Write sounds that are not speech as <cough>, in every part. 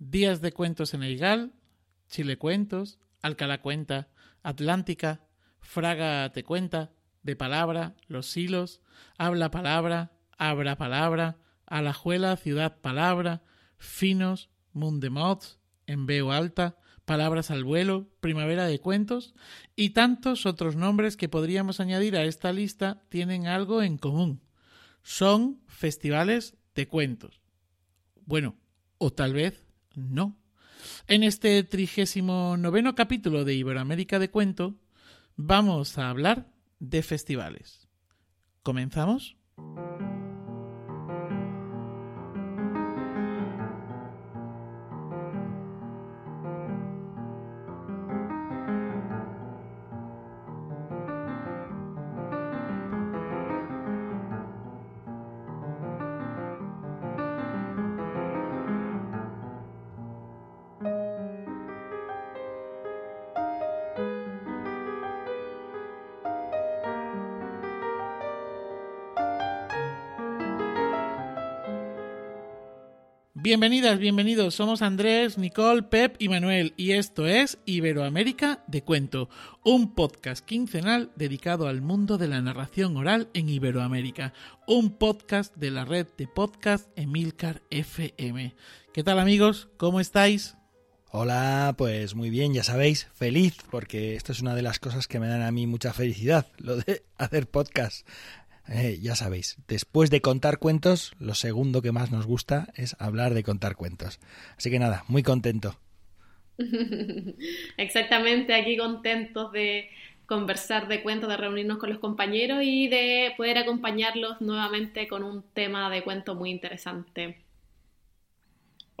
Días de Cuentos en Eigal, Chile Cuentos, Alcalá Cuenta, Atlántica, Fraga Te Cuenta, De Palabra, Los Hilos, Habla Palabra, Abra Palabra, Alajuela Ciudad Palabra, Finos, Mundemots, En Veo Alta, Palabras al Vuelo, Primavera de Cuentos y tantos otros nombres que podríamos añadir a esta lista tienen algo en común. Son festivales de cuentos. Bueno, o tal vez no. En este trigésimo noveno capítulo de Iberoamérica de Cuento vamos a hablar de festivales. ¿Comenzamos? Bienvenidas, bienvenidos. Somos Andrés, Nicole, Pep y Manuel y esto es Iberoamérica de Cuento, un podcast quincenal dedicado al mundo de la narración oral en Iberoamérica, un podcast de la red de podcast Emilcar FM. ¿Qué tal amigos? ¿Cómo estáis? Hola, pues muy bien, ya sabéis, feliz, porque esto es una de las cosas que me dan a mí mucha felicidad, lo de hacer podcast. Eh, ya sabéis, después de contar cuentos, lo segundo que más nos gusta es hablar de contar cuentos. Así que nada, muy contento. <laughs> Exactamente, aquí contentos de conversar de cuentos, de reunirnos con los compañeros y de poder acompañarlos nuevamente con un tema de cuento muy interesante.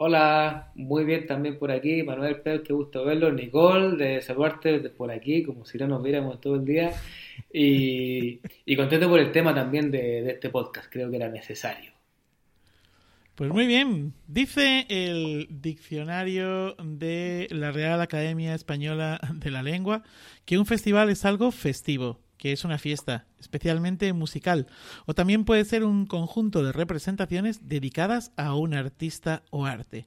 Hola, muy bien también por aquí, Manuel Pérez, qué gusto verlo, Nicole, de saludarte por aquí, como si no nos viéramos todo el día, y, contento por el tema también de, de este podcast, creo que era necesario. Pues muy bien, dice el diccionario de la Real Academia Española de la Lengua que un festival es algo festivo, que es una fiesta, especialmente musical, o también puede ser un conjunto de representaciones dedicadas a un artista o arte.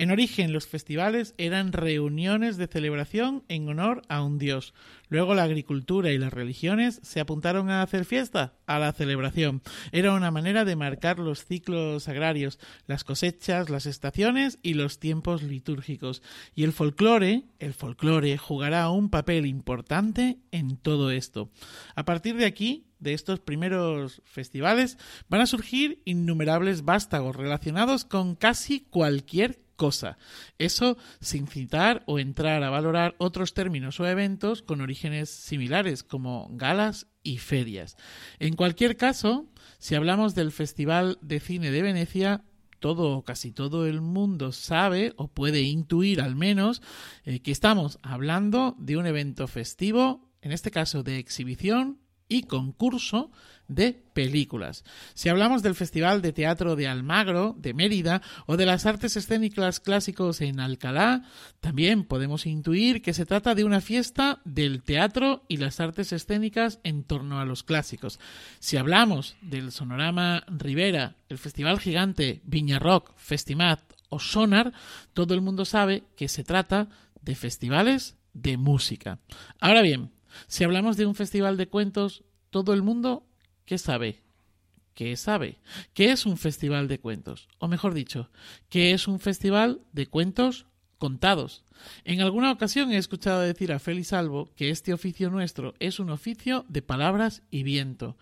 En origen, los festivales eran reuniones de celebración en honor a un dios. Luego la agricultura y las religiones se apuntaron a hacer fiesta, a la celebración. Era una manera de marcar los ciclos agrarios, las cosechas, las estaciones y los tiempos litúrgicos. Y el folclore, el folclore jugará un papel importante en todo esto. A partir de aquí, de estos primeros festivales, van a surgir innumerables vástagos relacionados con casi cualquier cosa. Eso sin citar o entrar a valorar otros términos o eventos con orígenes similares, como galas y ferias. En cualquier caso, si hablamos del Festival de Cine de Venecia, todo o casi todo el mundo sabe o puede intuir al menos eh, que estamos hablando de un evento festivo, en este caso de exhibición y concurso de películas. Si hablamos del Festival de Teatro de Almagro, de Mérida, o de las artes escénicas clásicos en Alcalá, también podemos intuir que se trata de una fiesta del teatro y las artes escénicas en torno a los clásicos. Si hablamos del Sonorama Rivera, el Festival Gigante, Viña Rock, Festimat o Sonar, todo el mundo sabe que se trata de festivales de música. Ahora bien, si hablamos de un festival de cuentos, todo el mundo, ¿qué sabe? ¿Qué sabe? ¿Qué es un festival de cuentos? O mejor dicho, ¿qué es un festival de cuentos contados? En alguna ocasión he escuchado decir a Félix Albo que este oficio nuestro es un oficio de palabras y viento.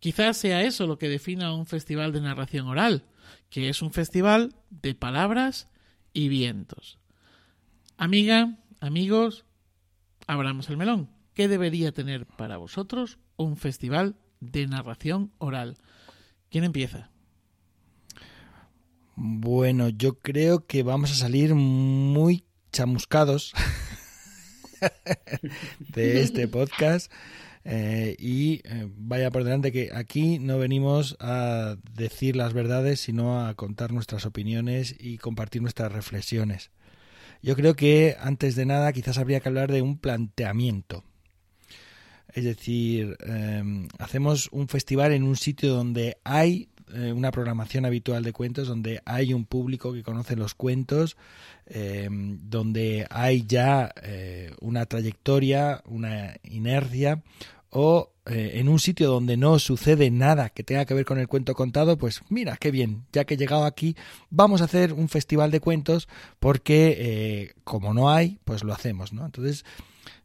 Quizás sea eso lo que defina un festival de narración oral, que es un festival de palabras y vientos. Amiga, amigos, abramos el melón. ¿Qué debería tener para vosotros un festival de narración oral? ¿Quién empieza? Bueno, yo creo que vamos a salir muy chamuscados <laughs> de este podcast. Eh, y eh, vaya por delante que aquí no venimos a decir las verdades, sino a contar nuestras opiniones y compartir nuestras reflexiones. Yo creo que antes de nada quizás habría que hablar de un planteamiento. Es decir, em, hacemos un festival en un sitio donde hay eh, una programación habitual de cuentos donde hay un público que conoce los cuentos, eh, donde hay ya eh, una trayectoria, una inercia, o en un sitio donde no sucede nada que tenga que ver con el cuento contado, pues mira, qué bien, ya que he llegado aquí, vamos a hacer un festival de cuentos porque como no hay, pues lo hacemos, ¿no? Entonces,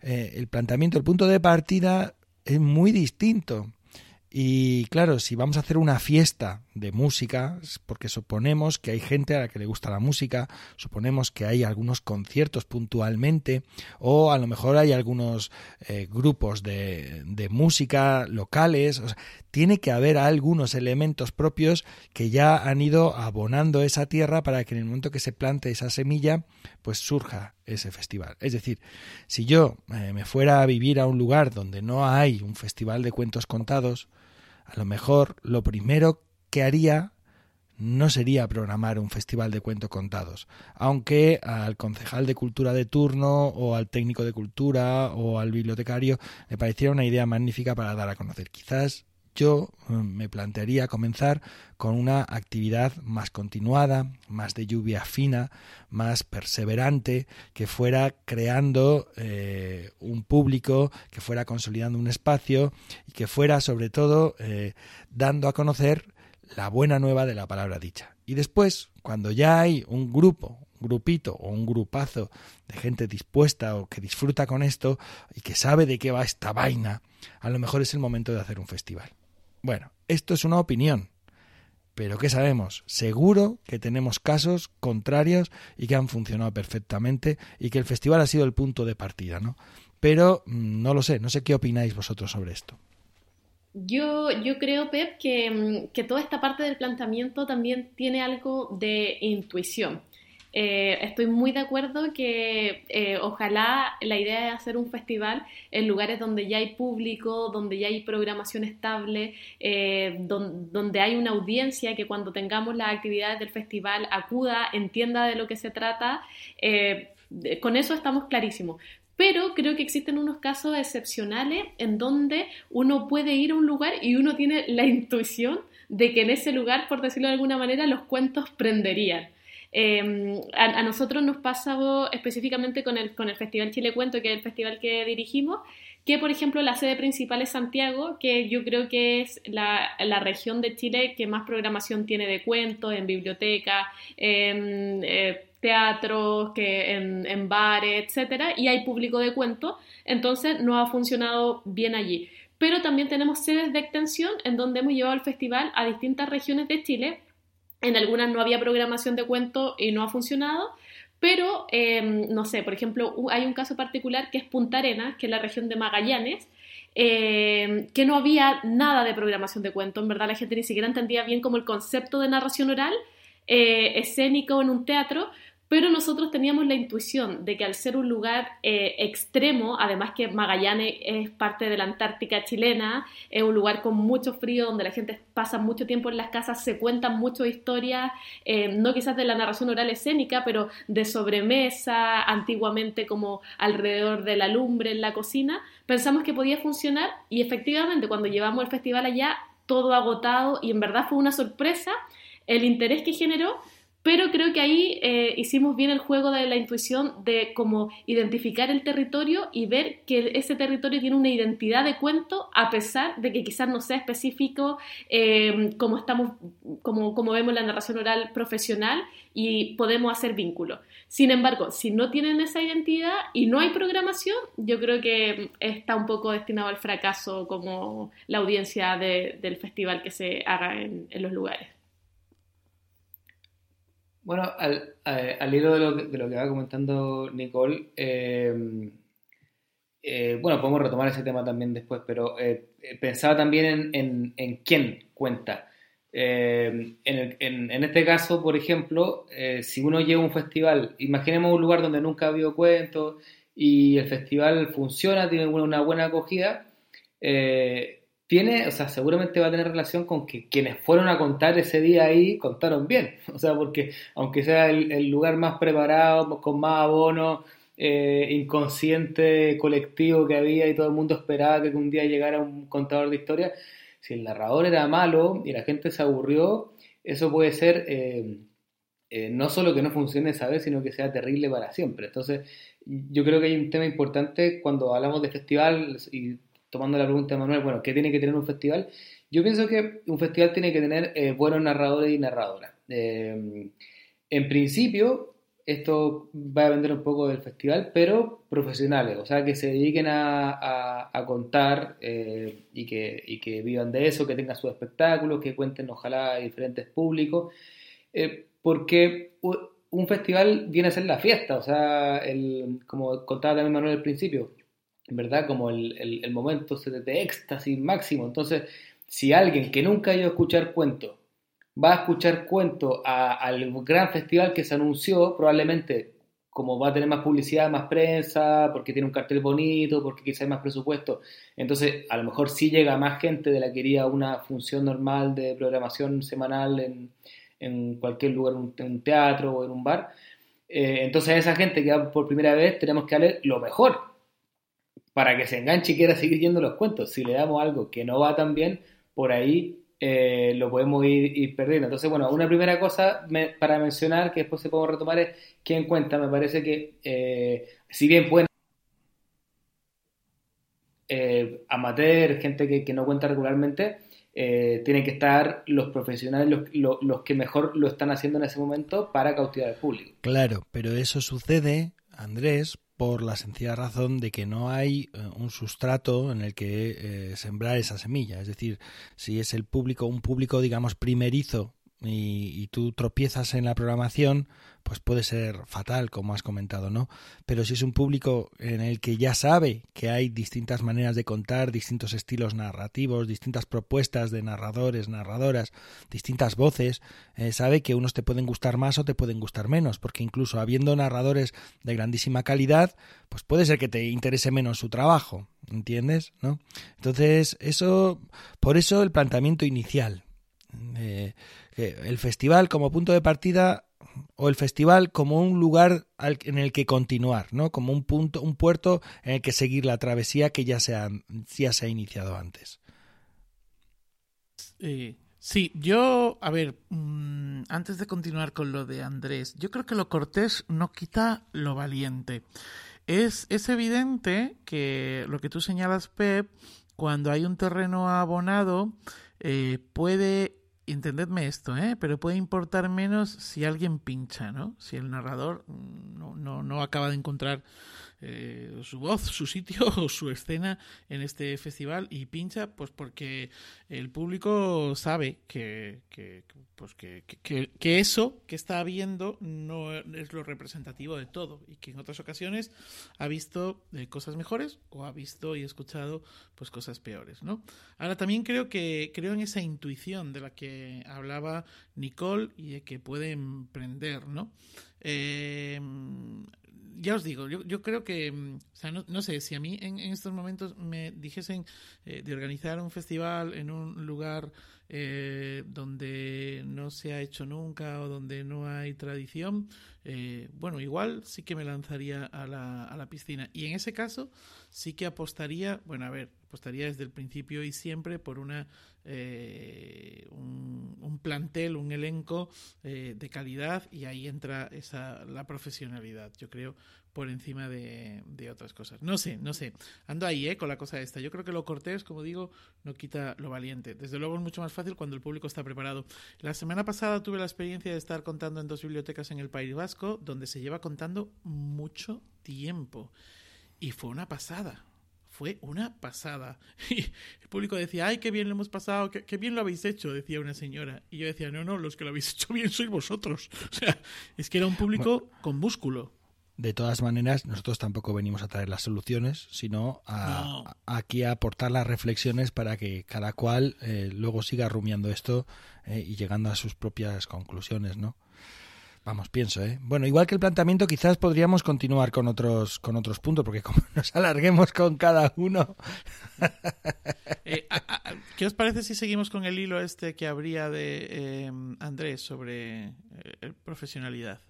el planteamiento, el punto de partida es muy distinto. Y claro, si vamos a hacer una fiesta de música, porque suponemos que hay gente a la que le gusta la música, suponemos que hay algunos conciertos puntualmente, o a lo mejor hay algunos eh, grupos de, de, música locales, tiene que haber algunos elementos propios que ya han ido abonando esa tierra para que en el momento que se plante esa semilla, pues surja ese festival. Es decir, si yo eh, me fuera a vivir a un lugar donde no hay un festival de cuentos contados, a lo mejor lo primero que haría no sería programar un festival de cuentos contados, aunque al concejal de cultura de turno o al técnico de cultura o al bibliotecario le pareciera una idea magnífica para dar a conocer. Quizás yo mm, me plantearía comenzar con una actividad más continuada, más de lluvia fina, más perseverante, que fuera creando eh, un público, que fuera consolidando un espacio y que fuera sobre todo eh, dando a conocer la buena nueva de la palabra dicha. Y después, cuando ya hay un grupo, grupito o un grupazo de gente dispuesta o que disfruta con esto y que sabe de qué va esta vaina, a lo mejor es el momento de hacer un festival. Bueno, esto es una opinión. Pero ¿qué sabemos? Seguro que tenemos casos contrarios y que han funcionado perfectamente y que el festival ha sido el punto de partida, ¿no? Pero mm, no lo sé, no sé qué opináis vosotros sobre esto. Yo, yo creo, Pep, que, mm, que toda esta parte del planteamiento también tiene algo de intuición. Eh, estoy muy de acuerdo que eh, ojalá la idea de hacer un festival en lugares donde ya hay público, donde ya hay programación estable, eh, donde hay una audiencia que cuando tengamos las actividades del festival acuda, entienda de lo que se trata. con eso estamos clarísimos. Pero creo que existen unos casos excepcionales en donde uno puede ir a un lugar y uno tiene la intuición de que en ese lugar, por decirlo de alguna manera, los cuentos prenderían. Em, a, nosotros nos pasa específicamente con el, con el Festival Chile Cuento, que es el festival que dirigimos, que por ejemplo la sede principal es Santiago, que yo creo que es la, la región de Chile que más programación tiene de cuentos, en biblioteca, en eh, teatros, que en, en bares, etcétera, y hay público de cuentos, entonces no ha funcionado bien allí. Pero también tenemos sedes de extensión en donde hemos llevado el festival a distintas regiones de Chile en algunas no había programación de cuento y no ha funcionado, pero em, no sé, por ejemplo, hay un caso particular que es Punta Arenas, que es la región de Magallanes, em, que no había nada de programación de cuento, en verdad la gente ni siquiera entendía bien como el concepto de narración oral eh, en un teatro, pero nosotros teníamos la intuición de que al ser un lugar eh, extremo, además que Magallanes es parte de la Antártica chilena, es un lugar con mucho frío, donde la gente pasa mucho tiempo en las casas, se cuentan muchas historias, eh, no quizás de la narración oral escénica, pero de sobremesa, antiguamente como alrededor de la lumbre en la cocina, pensamos que podía funcionar y efectivamente cuando llevamos el festival allá, todo agotado y en verdad fue una sorpresa el interés que generó pero creo que ahí eh, hicimos bien el juego de la intuición de cómo identificar el territorio y ver que ese territorio tiene una identidad de cuento a pesar de que quizás no sea específico eh, como estamos, como vemos la narración oral profesional y podemos hacer vínculos. Sin embargo, si no tienen esa identidad y no hay programación, yo creo que está un poco destinado al fracaso como la audiencia del festival que se haga en los lugares. Bueno, al, al hilo de lo, de lo, que, va comentando Nicole, eh, eh, bueno, podemos retomar ese tema también después, pero eh, pensaba también en, en, quién cuenta. En, en, este caso, por ejemplo, si uno lleva un festival, imaginemos un lugar donde nunca ha habido cuentos y el festival funciona, tiene una buena acogida, tiene, o sea, seguramente va a tener relación con que quienes fueron a contar ese día ahí contaron bien. <laughs> O sea, porque aunque sea el, lugar más preparado, con más abono, eh, inconsciente colectivo que había y todo el mundo esperaba que un día llegara un contador de historia, si el narrador era malo y la gente se aburrió, eso puede ser eh, eh, no solo que no funcione esa vez, sino que sea terrible para siempre. Entonces, yo creo que hay un tema importante cuando hablamos de festival y tomando la pregunta de Manuel, bueno, ¿qué tiene que tener un festival? Yo pienso que un festival tiene que tener eh, buenos narradores y narradoras. en principio, esto va a vender un poco del festival, pero profesionales, o sea, que se dediquen a, contar eh, y, que, vivan de eso, que tengan sus espectáculos, que cuenten ojalá a diferentes públicos, eh, porque un festival viene a ser la fiesta, o sea, como contaba también Manuel al principio, ¿verdad? Como el, el momento de éxtasis máximo, entonces, si alguien que nunca ha ido a escuchar cuentos, va a escuchar cuentos al gran festival que se anunció, probablemente como va a tener más publicidad, más prensa, porque tiene un cartel bonito, porque quizá hay más presupuesto, entonces a lo mejor sí llega más gente de la que iría una función normal de programación semanal en, en cualquier lugar, en un teatro o en un bar. Eh, entonces a esa gente que va por primera vez tenemos que darle lo mejor para que se enganche y quiera seguir yendo los cuentos. Si le damos algo que no va tan bien, por ahí eh, lo podemos ir, perdiendo. Entonces, bueno, una primera cosa para mencionar que después se podemos retomar es en cuenta. Me parece que, eh, si bien pueden eh, amateur, gente que, no cuenta regularmente, eh, tienen que estar los profesionales, los, los, que mejor lo están haciendo en ese momento para cautivar al público. Claro, pero eso sucede, Andrés, por la sencilla razón de que no hay eh, un sustrato en el que eh, sembrar esa semilla. Es decir, si es el público, un público, digamos, primerizo y, tú tropiezas en la programación, pues puede ser fatal, como has comentado, ¿no? Pero si es un público en el que ya sabe que hay distintas maneras de contar, distintos estilos narrativos, distintas propuestas de narradores, narradoras, distintas voces, eh, sabe que unos te pueden gustar más o te pueden gustar menos, porque incluso habiendo narradores de grandísima calidad, pues puede ser que te interese menos su trabajo, ¿entiendes? ¿No? Entonces, eso, por eso el planteamiento inicial. Eh, el festival como punto de partida o el festival como un lugar en el que continuar, ¿no? Como un punto, un puerto en el que seguir la travesía que ya se ha, ya se ha iniciado antes. sí, yo, a ver, mm, antes de continuar con lo de Andrés, yo creo que lo cortés no quita lo valiente. Es, es evidente que lo que tú señalas, Pep, cuando hay un terreno abonado, eh, puede entendedme esto, ¿eh? pero puede importar menos si alguien pincha, ¿no? Si el narrador no, no, no acaba de encontrar eh, su voz, su sitio <laughs> o su escena en este festival y pincha pues porque el público sabe que, pues que, que, eso que está viendo no es lo representativo de todo y que en otras ocasiones ha visto eh, cosas mejores o ha visto y escuchado pues cosas peores, ¿no? Ahora también creo que creo en esa intuición de la que hablaba Nicole y de que puede emprender, ¿no? Eh, ya os digo, yo, yo creo que, mm, o sea, no, no, sé, si a mí en, estos momentos me dijesen eh, de organizar un festival en un lugar eh, donde no se ha hecho nunca o donde no hay tradición, eh, bueno, igual sí que me lanzaría a la, a la piscina. Y en ese caso sí que apostaría, bueno, a ver, apostaría desde el principio y siempre por una eh, un, plantel, un elenco eh, de calidad y ahí entra esa la profesionalidad, yo creo, por encima de, de, otras cosas. No sé, no sé. Ando ahí, ¿eh? Con la cosa esta. Yo creo que lo cortés, como digo, no quita lo valiente. Desde luego es mucho más fácil cuando el público está preparado. La semana pasada tuve la experiencia de estar contando en dos bibliotecas en el País Vasco, donde se lleva contando mucho tiempo. Y fue una pasada fue una pasada. <laughs> Y el público decía, ay, qué bien lo hemos pasado, qué, bien lo habéis hecho, decía una señora. Y yo decía, no, no, los que lo habéis <laughs> hecho bien sois vosotros. <laughs> O sea, es que era un público con músculo. De todas maneras, nosotros tampoco venimos a traer las soluciones, sino a, aquí a aportar las reflexiones para que cada cual eh, luego siga rumiando esto eh, y llegando a sus propias conclusiones, ¿no? Vamos, pienso, ¿eh? Bueno, igual que el planteamiento, quizás podríamos continuar con otros, con otros puntos, porque como <laughs> nos alarguemos con cada uno. <laughs> Eh, ¿Qué os parece si seguimos con el hilo este que habría de eh, Andrés sobre eh, profesionalidad?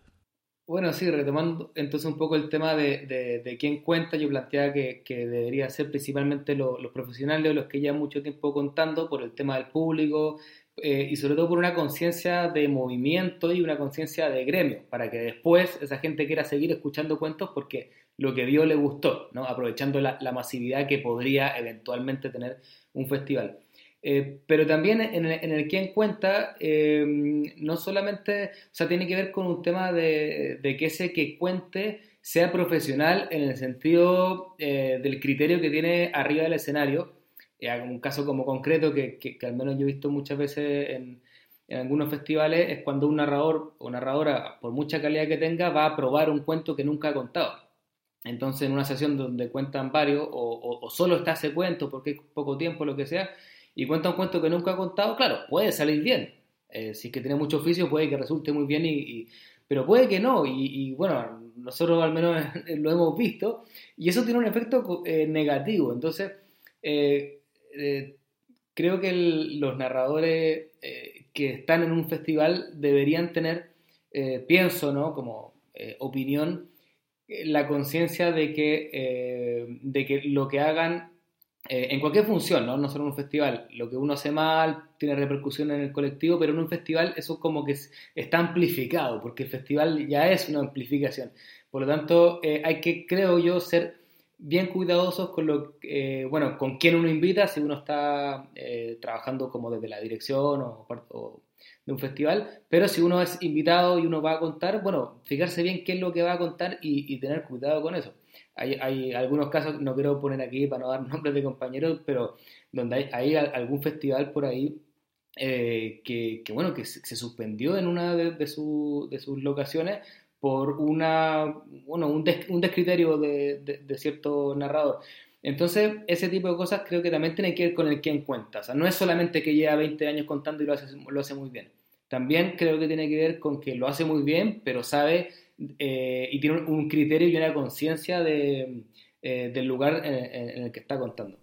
Bueno, sí, retomando entonces un poco el tema de, de, quién cuenta, yo planteaba que, que debería ser principalmente los profesionales o los que llevan mucho tiempo contando por el tema del público eh, y sobre todo por una conciencia de movimiento y una conciencia de gremio, para que después esa gente quiera seguir escuchando cuentos porque lo que vio le gustó, aprovechando la, masividad que podría eventualmente tener un festival. Eh, pero también en el, en el cuenta, eh, no solamente, o sea, tiene que ver con un tema de, que ese que cuente sea profesional en el sentido eh, del criterio que tiene arriba del escenario. Un caso como concreto que, que, al menos yo he visto muchas veces en, algunos festivales es cuando un narrador o narradora, por mucha calidad que tenga, va a probar un cuento que nunca ha contado. Entonces, en una sesión donde cuentan varios, o, solo está ese cuento porque es poco tiempo, lo que sea, y cuenta un cuento que nunca ha contado, claro, puede salir bien. Eh, si es que tiene mucho oficio, puede que resulte muy bien, y, pero puede que no. Y, bueno, nosotros al menos <laughs> lo hemos visto, y eso tiene un efecto eh, negativo. Entonces, eh, creo que los narradores que están en un festival deberían tener, pienso, ¿no? Como opinión, la conciencia de que, de que lo que hagan eh, en cualquier función, ¿no? no solo en un festival, lo que uno hace mal tiene repercusión en el colectivo, pero en un festival eso como que está amplificado, porque el festival ya es una amplificación. Por lo tanto, eh, hay que, creo yo, ser bien cuidadosos con lo eh, bueno, con quién uno invita, si uno está trabajando como desde la dirección o, de un festival, pero si uno es invitado y uno va a contar, bueno, fijarse bien qué es lo que va a contar y tener cuidado con eso. Hay, algunos casos, no quiero poner aquí para no dar <laughs> nombres de compañeros, pero donde hay, algún festival por ahí eh, que, bueno, que se, suspendió en una de, sus locaciones por una, bueno, un, descriterio de, cierto narrador. Entonces, ese tipo de cosas creo que también tiene que ver con el quién cuenta. O sea, no es solamente que lleva 20 años contando y lo hace, lo hace muy bien. También creo que tiene que ver con que lo hace muy bien, pero sabe eh, y tiene un, criterio y una conciencia de, eh, del lugar en, el que está contando.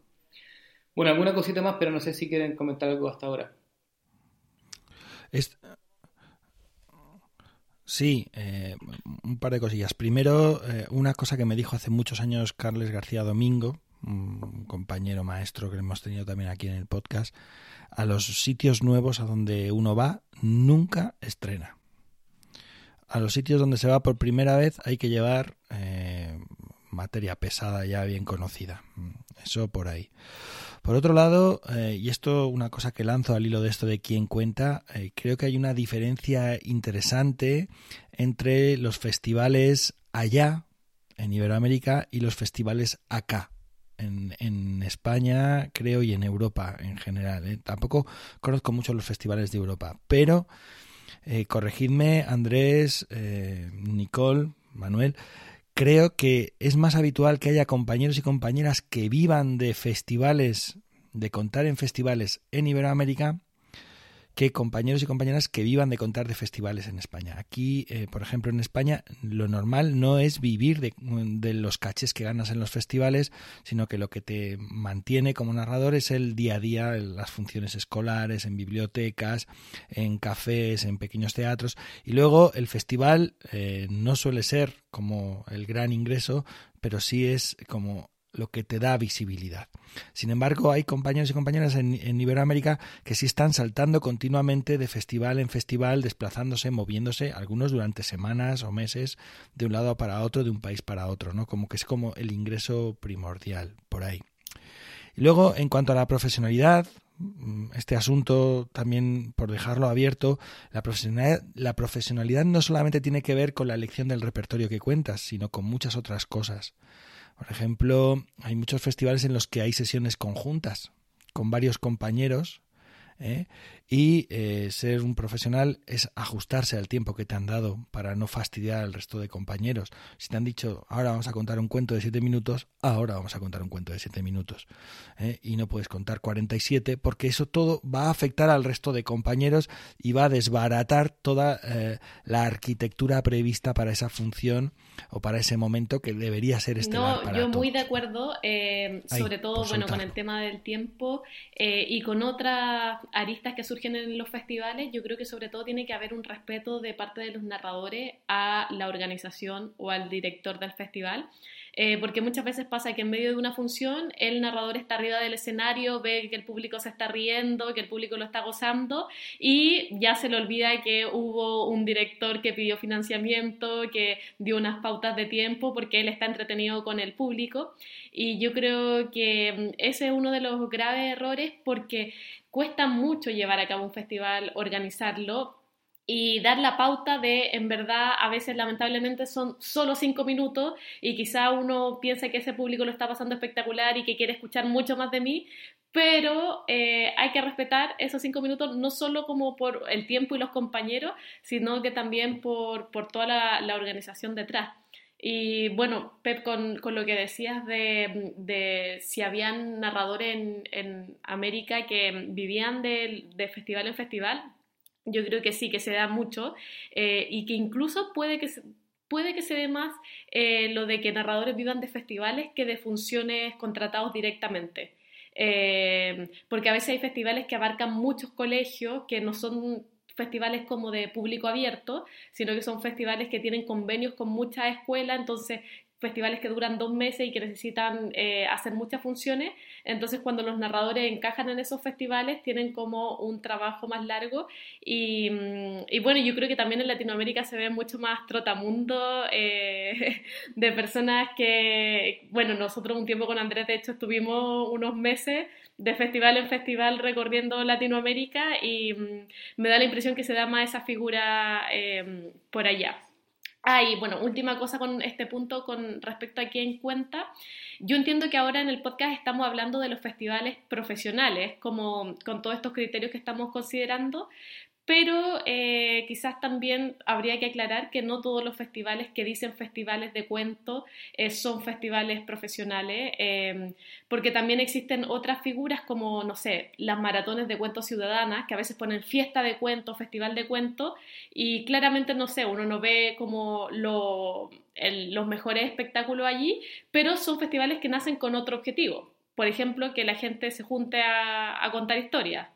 Bueno, alguna cosita más, pero no sé si quieren comentar algo hasta ahora. Sí, eh, un par de cosillas. Primero, una cosa que me dijo hace muchos años Carles García Domingo, un compañero maestro que hemos tenido también aquí en el podcast, a los sitios nuevos a donde uno va, nunca estrena a los sitios donde se va por primera vez hay que llevar eh, materia pesada ya bien conocida. Eso por ahí. Por otro lado, eh, y esto una cosa que lanzo al hilo de esto de quién cuenta, eh, creo que hay una diferencia interesante entre los festivales allá, en Iberoamérica, y los festivales acá, en, en, España, creo, y en Europa en general. Tampoco conozco mucho los festivales de Europa, pero eh, corregidme, Andrés, eh, Nicole, Manuel. Creo que es más habitual que haya compañeros y compañeras que vivan de festivales, de contar en festivales en Iberoamérica, que compañeros y compañeras que vivan de contar de festivales en España. Aquí, eh, por ejemplo, en España, lo normal no es vivir de, de, los caches que ganas en los festivales, sino que lo que te mantiene como narrador es el día a día, las funciones escolares, en bibliotecas, en cafés, en pequeños teatros. Y luego el festival eh, no suele ser como el gran ingreso, pero sí es como lo que te da visibilidad. Sin embargo, hay compañeros y compañeras en, Iberoamérica que sí están saltando continuamente de festival en festival, desplazándose, moviéndose, algunos durante semanas o meses, de un lado para otro, de un país para otro, ¿no? Como que es como el ingreso primordial por ahí. Y luego, en cuanto a la profesionalidad, mm, este asunto también por dejarlo abierto, la profesionalidad, la profesionalidad no solamente tiene que ver con la elección del repertorio que cuentas, sino con muchas otras cosas. Por ejemplo, hay muchos festivales en los que hay sesiones conjuntas con varios compañeros ¿eh? Y eh, ser un profesional es ajustarse al tiempo que te han dado para no fastidiar al resto de compañeros. Si te han dicho ahora vamos a contar un cuento de siete minutos, ahora vamos a contar un cuento de siete minutos. ¿eh? Y no puedes contar 47 porque eso todo va a afectar al resto de compañeros y va a desbaratar toda la arquitectura prevista para esa función o para ese momento que debería ser este No, yo muy de acuerdo, sobre todo bueno con el tema del tiempo y con otra aristas que surgen en los festivales, yo creo que sobre todo tiene que haber un respeto de parte de los narradores a la organización o al director del festival. Eh, porque muchas veces pasa que en medio de una función el narrador está arriba del escenario, ve que el público se está riendo, que el público lo está gozando y ya se le olvida que hubo un director que pidió financiamiento, que dio unas pautas de tiempo porque él está entretenido con el público y yo creo que mm, ese es uno de los graves errores porque cuesta mucho llevar a cabo un festival, organizarlo, y dar la pauta de, en verdad, a veces lamentablemente son solo cinco minutos y quizá uno piensa que ese público lo está pasando espectacular y que quiere escuchar mucho más de mí, pero eh, hay que respetar esos cinco minutos no solo como por el tiempo y los compañeros, sino que también por, por toda la, organización detrás. Y bueno, Pep, con, con lo que decías de, de, si habían narradores en, América que vivían de, de festival en festival, yo creo que sí, que se da mucho eh, y que incluso puede que se, puede que se dé más eh, lo de que narradores vivan de festivales que de funciones contratados directamente. Eh, porque a veces hay festivales que abarcan muchos colegios que no son festivales como de público abierto, sino que son festivales que tienen convenios con muchas escuelas, entonces festivales que duran dos meses y que necesitan eh, hacer muchas funciones. Entonces, cuando los narradores encajan en esos festivales, tienen como un trabajo más largo. Y, mm, bueno, yo creo que también en Latinoamérica se ve mucho más trotamundo eh, <laughs> de personas que, bueno, nosotros un tiempo con Andrés, de hecho, estuvimos unos meses de festival en festival recorriendo Latinoamérica y mm, me da la impresión que se da más esa figura eh, por allá. Ah, y bueno, última cosa con este punto con respecto a quién cuenta. Yo entiendo que ahora en el podcast estamos hablando de los festivales profesionales, como con todos estos criterios que estamos considerando, pero eh, quizás también habría que aclarar que no todos los festivales que dicen festivales de cuento eh, son festivales profesionales, em, porque también existen otras figuras como, no sé, las maratones de cuentos ciudadanas, que a veces ponen fiesta de cuento, festival de cuento, y claramente, no sé, uno no ve como los mejores espectáculos allí, pero son festivales que nacen con otro objetivo. Por ejemplo, que la gente se junte a contar historias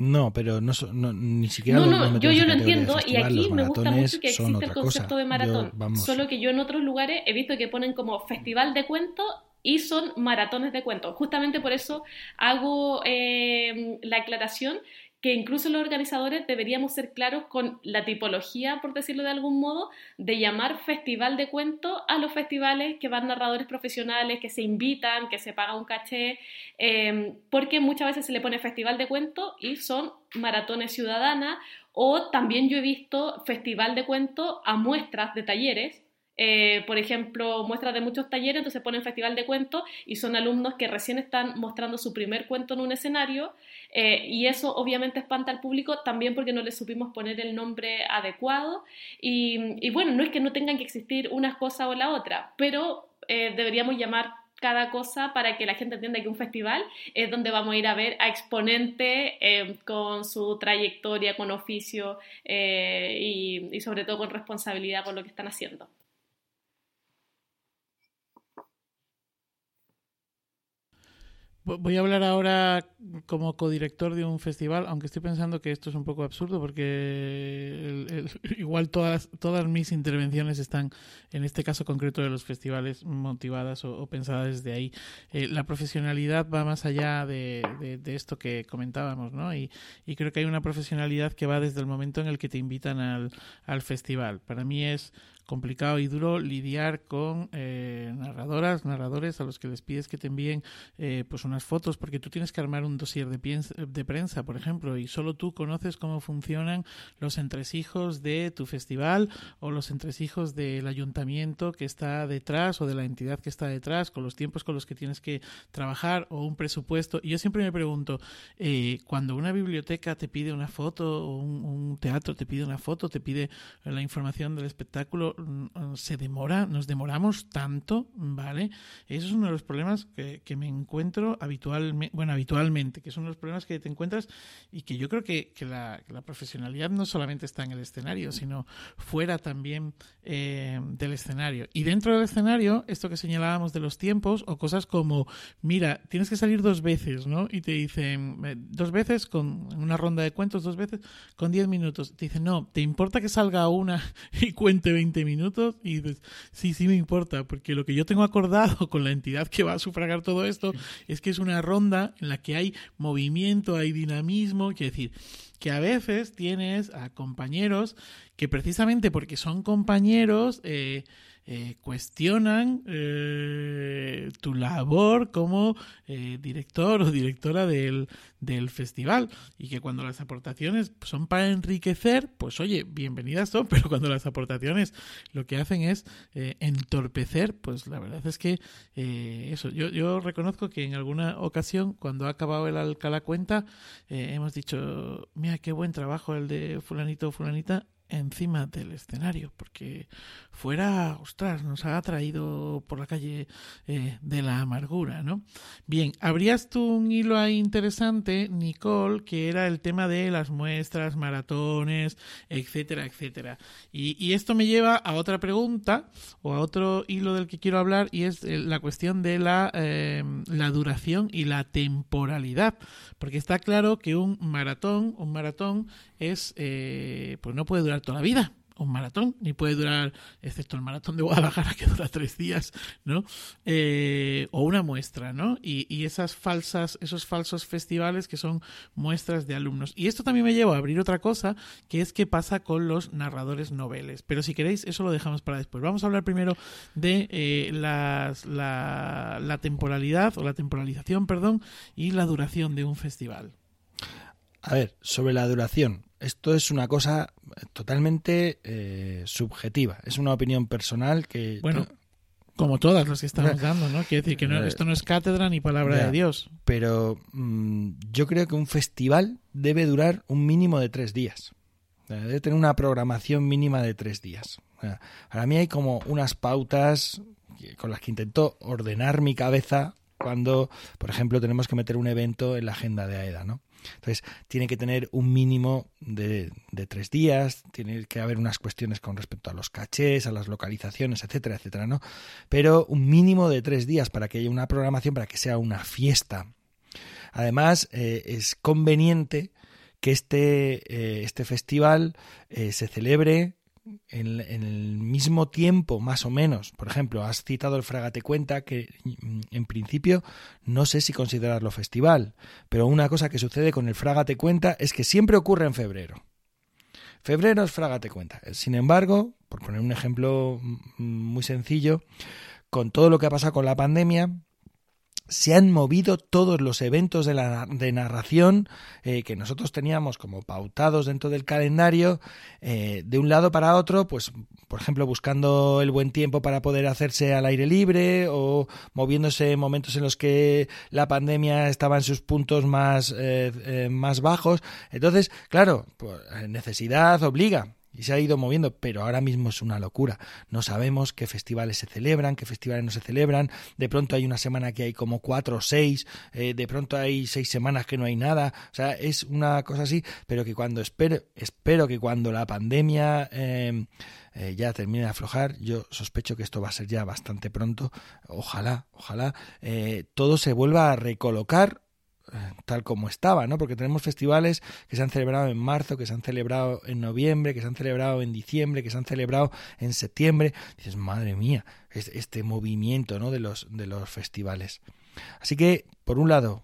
No, pero no, ni siquiera. No, no, yo, yo lo entiendo y aquí me gusta mucho que existe el concepto de maratón. solo que yo en otros lugares he visto que ponen como festival de cuentos y son maratones de cuentos. Justamente por eso hago eh, la aclaración que incluso los organizadores deberíamos ser claros con la tipología, por decirlo de algún modo, de llamar festival de cuento a los festivales que van narradores profesionales, que se invitan, que se paga un caché, em, porque muchas veces se le pone festival de cuento y son maratones ciudadanas, o también yo he visto festival de cuento a muestras de talleres, eh, por ejemplo, muestras de muchos talleres, entonces ponen festival de cuentos y son alumnos que recién están mostrando su primer cuento en un escenario eh, y eso obviamente espanta al público también porque no le supimos poner el nombre adecuado y, bueno, no es que no tengan que existir una cosa o la otra, pero eh, deberíamos llamar cada cosa para que la gente entienda que un festival es donde vamos a ir a ver a exponente con su trayectoria, con oficio y sobre todo con responsabilidad con lo que están haciendo. Voy a hablar ahora como codirector de un festival, aunque estoy pensando que esto es un poco absurdo porque <laughs> igual todas, todas mis intervenciones están, en este caso concreto de los festivales, motivadas o, pensadas desde ahí. Eh, la profesionalidad va más allá de, esto que comentábamos, ¿no? Y, y, creo que hay una profesionalidad que va desde el momento en el que te invitan al, al festival. Para mí es complicado y duro lidiar con eh, narradoras, narradores a los que les pides que te envíen eh, pues unas fotos, porque tú tienes que armar un dossier de, prensa, por ejemplo, y solo tú conoces cómo funcionan los entresijos de tu festival o los entresijos del ayuntamiento que está detrás o de la entidad que está detrás, con los tiempos con los que tienes que trabajar o un presupuesto. Y yo siempre me pregunto, eh, cuando una biblioteca te pide una foto o un, un teatro te pide una foto, te pide la información del espectáculo, se demora, nos demoramos tanto, ¿vale? Eso es uno de los problemas que, me encuentro habitualmente, bueno, habitualmente, que son los problemas que te encuentras y que yo creo que, la, profesionalidad no solamente está en el escenario, sino fuera también eh, del escenario. Y dentro del escenario, esto que señalábamos de los tiempos o cosas como, mira, tienes que salir dos veces, ¿no? Y te dicen, eh, dos veces con una ronda de cuentos, dos veces con diez minutos. Te dicen, no, ¿te importa que salga una <laughs> y cuente 20 minutos? Y dices, sí, sí me importa, porque lo que yo tengo acordado <laughs> con la entidad que va a sufragar todo esto es que es una ronda en la que hay movimiento, hay dinamismo, quiere decir que a veces tienes a compañeros que precisamente porque son compañeros eh, eh, cuestionan eh, tu labor como eh, director o directora del, del, festival. Y que cuando las aportaciones son para enriquecer, pues oye, bienvenidas son, <laughs> pero cuando las aportaciones lo que hacen es entorpecer, pues la verdad es que eso, yo, yo reconozco que en alguna ocasión cuando ha acabado el Alcalá Cuenta hemos dicho, mira qué buen trabajo el de fulanito o fulanita encima del escenario, porque fuera, ostras, nos ha traído por la calle eh, de la amargura, ¿no? Bien, habrías tú un hilo ahí interesante, Nicole, que era el tema de las muestras, maratones, etcétera, etcétera. Y, esto me lleva a otra pregunta, o a otro hilo del que quiero hablar, y es eh, la cuestión de la, eh, la duración y la temporalidad, porque está claro que un maratón, un maratón es, pues no puede durar toda la vida un maratón, ni puede durar, excepto el maratón de Guadalajara <laughs> que dura tres días, ¿no? Eh, o una muestra, ¿no? Y, esas falsas, esos falsos festivales que son muestras de alumnos. Y esto también me lleva a abrir otra cosa, que es qué pasa con los narradores noveles. Pero si queréis, eso lo dejamos para después. Vamos a hablar primero de eh, las, la, la temporalidad, o la temporalización, perdón, y la duración de un festival. A ver, sobre la duración, esto es una cosa totalmente eh, subjetiva, es una opinión personal que... Bueno, como todas las que estamos <laughs> dando, ¿no? Quiere decir que no, esto no es cátedra ni palabra de Dios. Pero mm, yo creo que un festival debe durar un mínimo de tres días. Debe tener una programación mínima de tres días. Para mí hay como unas pautas con las que intento ordenar mi cabeza cuando, por ejemplo, tenemos que meter un evento en la agenda de AEDA, ¿no? Entonces, tiene que tener un mínimo de, tres días, tiene que haber unas cuestiones con respecto a los cachés, a las localizaciones, etcétera, etcétera, ¿no? Pero un mínimo de tres días para que haya una programación, para que sea una fiesta. Además, eh, es conveniente que este, eh, este festival eh, se celebre en, el mismo tiempo, más o menos. Por ejemplo, has citado el Fragate Cuenta, que mm, en principio no sé si considerarlo festival, pero una cosa que sucede con el Fragate Cuenta es que siempre ocurre en febrero. Febrero es Fragate Cuenta. Sin embargo, por poner un ejemplo mm, muy sencillo, con todo lo que ha pasado con la pandemia, se han movido todos los eventos de, la, de narración eh, que nosotros teníamos como pautados dentro del calendario eh, de un lado para otro, pues por ejemplo buscando el buen tiempo para poder hacerse al aire libre o moviéndose en momentos en los que la pandemia estaba en sus puntos más, eh, más bajos. Entonces, claro, pues, necesidad obliga y se ha ido moviendo, pero ahora mismo es una locura. No sabemos qué festivales se celebran, qué festivales no se celebran. De pronto hay una semana que hay como cuatro o seis, eh, de pronto hay seis semanas que no hay nada. O sea, es una cosa así, pero que cuando espero, espero que cuando la pandemia em, eh, ya termine de aflojar, yo sospecho que esto va a ser ya bastante pronto. Ojalá, ojalá eh, todo se vuelva a recolocar tal como estaba, ¿no? Porque tenemos festivales que se han celebrado en marzo, que se han celebrado en noviembre, que se han celebrado en diciembre, que se han celebrado en septiembre. dices, madre mía, este movimiento, ¿no? De los, de los festivales. Así que, por un lado,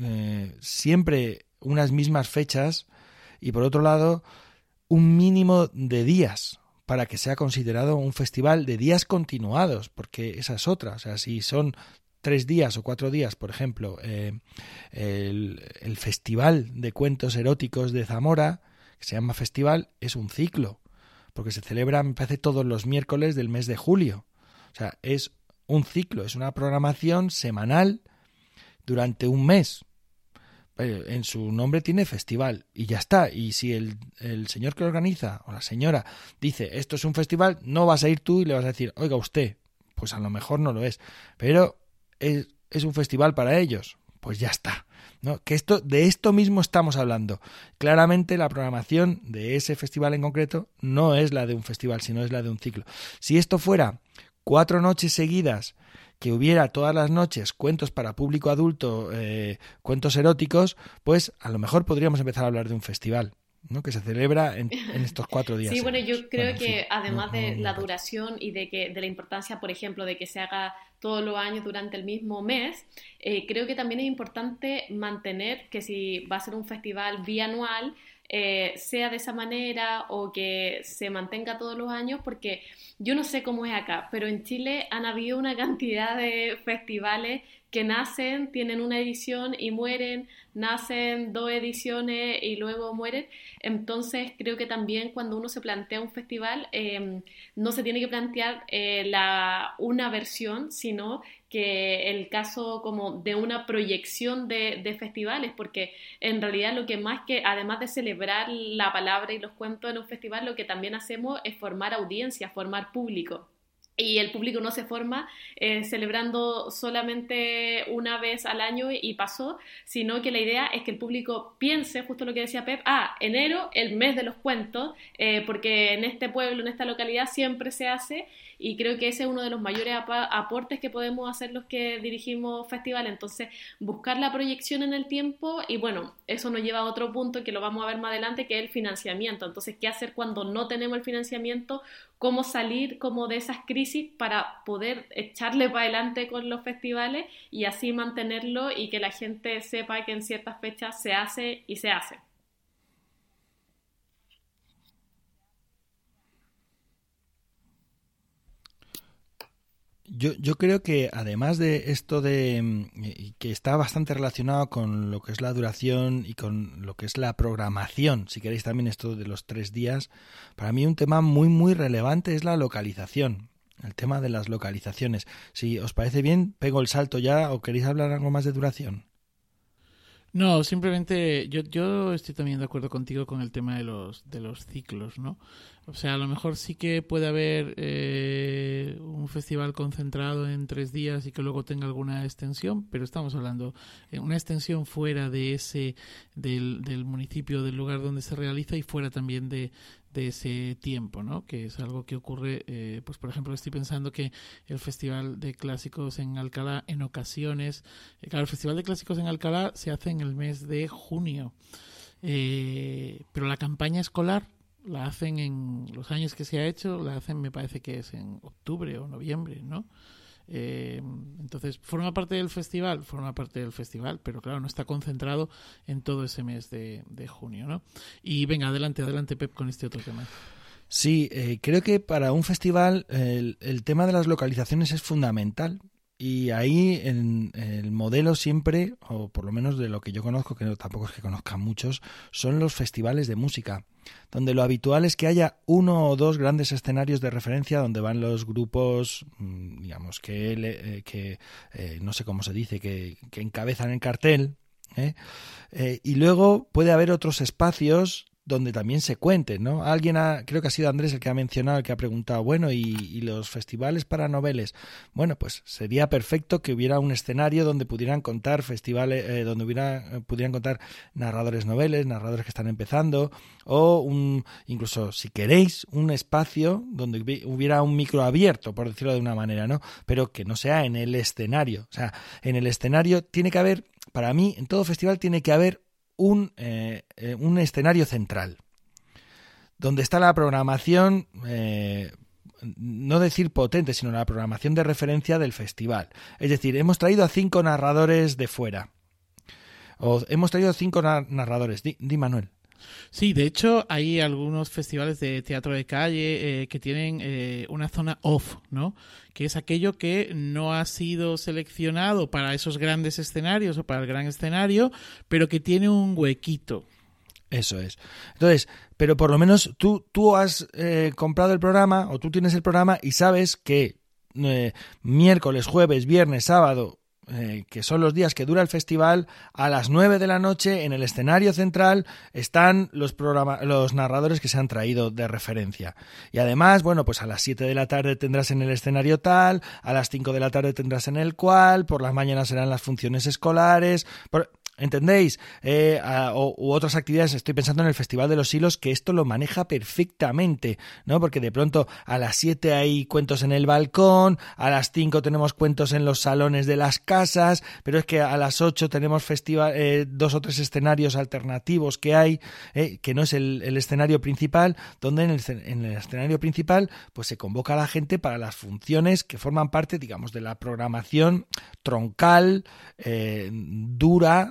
eh, siempre unas mismas fechas y por otro lado, un mínimo de días para que sea considerado un festival de días continuados, porque esa es otra. O sea, si son tres días o cuatro días, por ejemplo, eh, el, Festival de Cuentos Eróticos de Zamora, que se llama Festival, es un ciclo, porque se celebra, me parece, todos los miércoles del mes de julio. O sea, es un ciclo, es una programación semanal durante un mes. en su nombre tiene festival y ya está. Y si el, el, señor que lo organiza o la señora dice esto es un festival, no vas a ir tú y le vas a decir, oiga usted, pues a lo mejor no lo es, pero es, un festival para ellos, pues ya está. ¿no? Que esto, de esto mismo estamos hablando. Claramente la programación de ese festival en concreto no es la de un festival, sino es la de un ciclo. Si esto fuera cuatro noches seguidas que hubiera todas las noches cuentos para público adulto, eh, cuentos eróticos, pues a lo mejor podríamos empezar a hablar de un festival. ¿No? que se celebra en, estos cuatro días. Sí, bueno, yo creo que además de la duración y de que de la importancia, por ejemplo, de que se haga todos los años durante el mismo mes, eh, creo que también es importante mantener que si va a ser un festival bianual, eh, sea de esa manera o que se mantenga todos los años, porque yo no sé cómo es acá, pero en Chile han habido una cantidad de festivales que nacen, tienen una edición y mueren, nacen dos ediciones y luego mueren. Entonces creo que también cuando uno se plantea un festival, eh, no se tiene que plantear eh, la, una versión, sino que el caso como de una proyección de, de, festivales, porque en realidad lo que más que, además de celebrar la palabra y los cuentos en un festival, lo que también hacemos es formar audiencia, formar público y el público no se forma eh, celebrando solamente una vez al año y pasó, sino que la idea es que el público piense, justo lo que decía Pep, ah, enero, el mes de los cuentos, eh, porque en este pueblo, en esta localidad siempre se hace y creo que ese es uno de los mayores aportes que podemos hacer los que dirigimos festival. Entonces, buscar la proyección en el tiempo y bueno, eso nos lleva a otro punto que lo vamos a ver más adelante, que es el financiamiento. Entonces, ¿qué hacer cuando no tenemos el financiamiento? ¿Cómo salir como de esas crisis para poder echarle para adelante con los festivales y así mantenerlo y que la gente sepa que en ciertas fechas se hace y se hace? Yo, yo creo que además de esto de mm, que está bastante relacionado con lo que es la duración y con lo que es la programación, si queréis también esto de los tres días, para mí un tema muy muy relevante es la localización, el tema de las localizaciones. Si os parece bien, pego el salto ya o queréis hablar algo más de duración. No, simplemente yo, yo estoy también de acuerdo contigo con el tema de los, de los ciclos, ¿no? O sea, a lo mejor sí que puede haber eh, un festival concentrado en tres días y que luego tenga alguna extensión, pero estamos hablando de una extensión fuera de ese, del, del municipio, del lugar donde se realiza y fuera también de, de ese tiempo, ¿no? Que es algo que ocurre, eh, pues por ejemplo, estoy pensando que el Festival de Clásicos en Alcalá en ocasiones, eh, claro, el Festival de Clásicos en Alcalá se hace en el mes de junio, eh, pero la campaña escolar la hacen en los años que se ha hecho, la hacen me parece que es en octubre o noviembre, ¿no? Eh, entonces, forma parte del festival, forma parte del festival, pero claro, no está concentrado en todo ese mes de, junio, ¿no? Y venga, adelante, adelante, Pep, con este otro tema. Sí, eh, creo que para un festival el, el, tema de las localizaciones es fundamental y ahí en, el modelo siempre, o por lo menos de lo que yo conozco, que tampoco es que conozcan muchos, son los festivales de música, donde lo habitual es que haya uno o dos grandes escenarios de referencia donde van los grupos, mm, digamos, que, eh, que eh, no sé cómo se dice, que, que encabezan el cartel. ¿eh? y luego puede haber otros espacios donde también se cuente, ¿no? Alguien ha, creo que ha sido Andrés el que ha mencionado, el que ha preguntado, bueno, ¿y, los festivales para noveles? Bueno, pues sería perfecto que hubiera un escenario donde pudieran contar festivales, eh, donde hubiera, eh, pudieran contar narradores noveles, narradores que están empezando, o un, incluso si queréis, un espacio donde hubiera un micro abierto, por decirlo de una manera, ¿no? Pero que no sea en el escenario. O sea, en el escenario tiene que haber, para mí, en todo festival tiene que haber un, eh, eh, un escenario central, donde está la programación, eh, no decir potente, sino la programación de referencia del festival. Es decir, hemos traído a cinco narradores de fuera. O hemos traído cinco narradores. Di, Manuel. Sí, de hecho hay algunos festivales de teatro de calle que tienen una zona off, ¿no? Que es aquello que no ha sido seleccionado para esos grandes escenarios o para el gran escenario, pero que tiene un huequito. Eso es. Entonces, pero por lo menos tú, tú has eh, comprado el programa o tú tienes el programa y sabes que eh, miércoles, jueves, viernes, sábado, eh, que son los días que dura el festival, a las 9 de la noche en el escenario central están los, los narradores que se han traído de referencia. Y además, bueno, pues a las 7 de la tarde tendrás en el escenario tal, a las 5 de la tarde tendrás en el cual, por las mañanas serán las funciones escolares. ¿Entendéis? Eh, u otras actividades, estoy pensando en el Festival de los Hilos, que esto lo maneja perfectamente, ¿no? Porque de pronto a las 7 hay cuentos en el balcón, a las 5 tenemos cuentos en los salones de las casas, pero es que a las 8 tenemos festival, eh, dos o tres escenarios alternativos que hay, eh, que no es el, escenario principal, donde en el, en el, escenario principal pues se convoca a la gente para las funciones que forman parte, digamos, de la programación troncal, dura,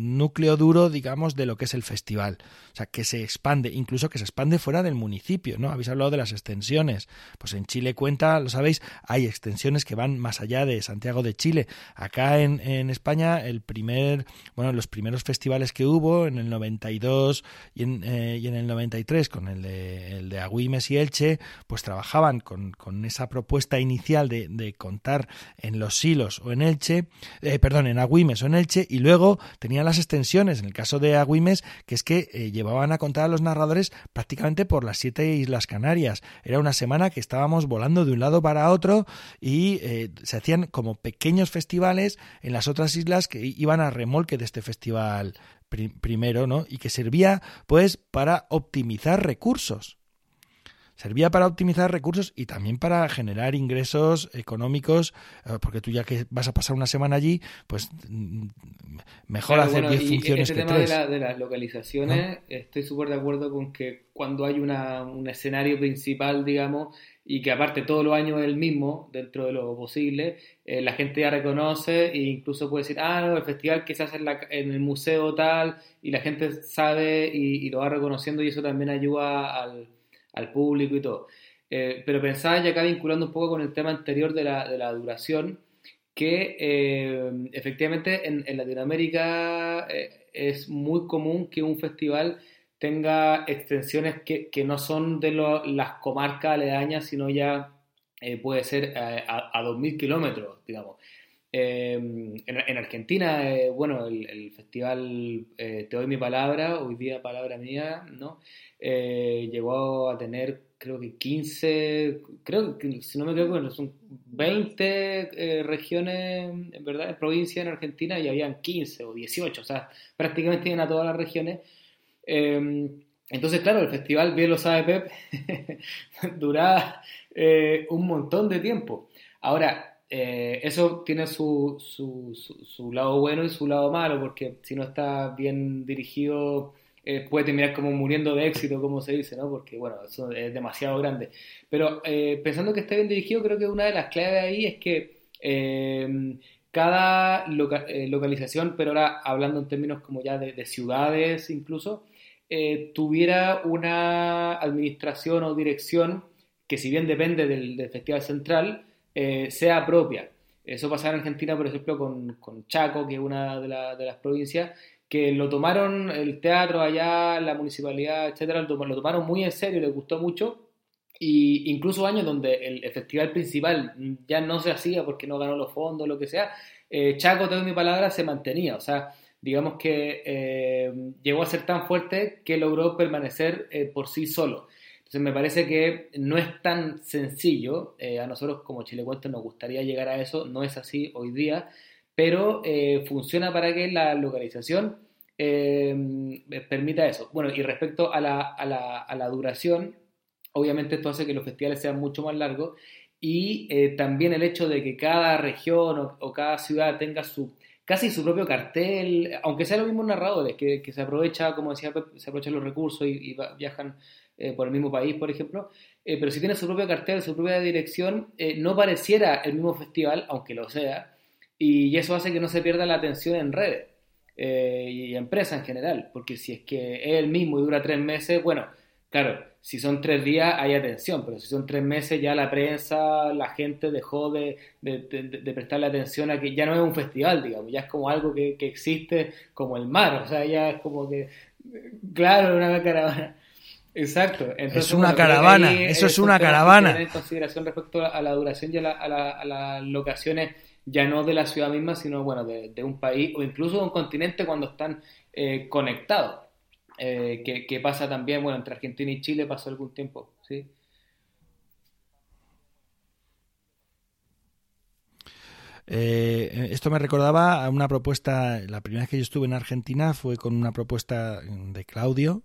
núcleo duro, digamos, de lo que es el festival. O sea, que se expande, incluso que se expande fuera del municipio, ¿no? Habéis hablado de las extensiones. Pues en Chile cuenta, lo sabéis, hay extensiones que van más allá de Santiago de Chile. Acá en, en España, el primer, bueno, los primeros festivales que hubo en el 92 y en, eh, y en el 93 con el de, el de Agüimes y Elche, pues trabajaban con, con esa propuesta inicial de, de, contar en los hilos o en Elche, eh, perdón, en Agüimes o en Elche, y luego tenían las extensiones, en el caso de Agüimes, que es que eh, llevaban a contar a los narradores prácticamente por las siete Islas Canarias. Era una semana que estábamos volando de un lado para otro y eh, se hacían como pequeños festivales en las otras islas que iban a remolque de este festival primero, ¿no? Y que servía pues para optimizar recursos. Servía para optimizar recursos y también para generar ingresos económicos, eh, porque tú ya que vas a pasar una semana allí, pues mm, mejor hacer 10 funciones este que tema tres. De, la, de las localizaciones, estoy súper de acuerdo con que cuando hay una, un escenario principal, digamos, y que aparte todos los años es el mismo, dentro de lo posible, eh, la gente ya reconoce e incluso puede decir, ah, no, el festival que se hace en, la, en el museo tal, y la gente sabe y, y lo va reconociendo y eso también ayuda al al público y todo. Eh, pero pensaba ya acá vinculando un poco con el tema anterior de la, de la duración, que eh, efectivamente en, Latinoamérica eh, es muy común que un festival tenga extensiones que, que no son de lo, las comarcas aledañas, sino ya puede ser a, a 2.000 kilómetros, digamos. En, en, Argentina, bueno, el, festival Te doy mi palabra, hoy día palabra mía, ¿no? eh, llegó a tener creo que 15, creo que si no me equivoco, son 20 eh, regiones, en verdad, provincias en Argentina y habían 15 o 18, o sea, prácticamente tienen a todas las regiones. Eh, entonces, claro, el festival, bien lo sabe Pep, <laughs> duraba eh, un montón de tiempo. Ahora, eh, eso tiene su, su, su, su, lado bueno y su lado malo, porque si no está bien dirigido eh, puede terminar como muriendo de éxito, como se dice, ¿no? Porque, bueno, eso es demasiado grande. Pero eh, pensando que está bien dirigido, creo que una de las claves ahí es que eh, cada loca eh, localización, pero ahora hablando en términos como ya de, de ciudades incluso, eh, tuviera una administración o dirección que si bien depende del, del Festival Central, eh, sea propia. Eso pasa en Argentina, por ejemplo, con, con Chaco, que es una de, la, de las provincias, que lo tomaron el teatro allá, la municipalidad, etcétera, lo, tomaron muy en serio, les gustó mucho. Y incluso años donde el, festival principal ya no se hacía porque no ganó los fondos, lo que sea, eh, Chaco, tengo mi palabra, se mantenía. O sea, digamos que eh, llegó a ser tan fuerte que logró permanecer por sí solo. Entonces me parece que no es tan sencillo. Eh, a nosotros como Chile Cuento nos gustaría llegar a eso. No es así hoy día pero eh, funciona para que la localización eh, permita eso. Bueno, y respecto a la, a, la, a la, duración, obviamente esto hace que los festivales sean mucho más largos y también el hecho de que cada región o, cada ciudad tenga su casi su propio cartel, aunque sean los mismos narradores, que, que se aprovecha, como decía se aprovechan los recursos y viajan eh, por el mismo país, por ejemplo, eh, pero si tiene su propio cartel, su propia dirección, eh, no pareciera el mismo festival, aunque lo sea, y eso hace que no se pierda la atención en redes eh, y empresas en general, porque si es que es el mismo y dura tres meses, bueno, claro, si son tres días hay atención, pero si son tres meses ya la prensa, la gente dejó de, de, de, de prestarle atención a que ya no es un festival, digamos, ya es como algo que, que existe como el mar, o sea, ya es como que, claro, una caravana. Exacto. Entonces, es una bueno, caravana, eso es una caravana. en consideración respecto a la duración y a, la, a, la, a las locaciones ya no de la ciudad misma, sino bueno, de, un país o incluso de un continente cuando están eh, conectados. Eh, que, pasa también, bueno, entre Argentina y Chile pasó algún tiempo, ¿sí? Eh, esto me recordaba a una propuesta, la primera vez que yo estuve en Argentina fue con una propuesta de Claudio,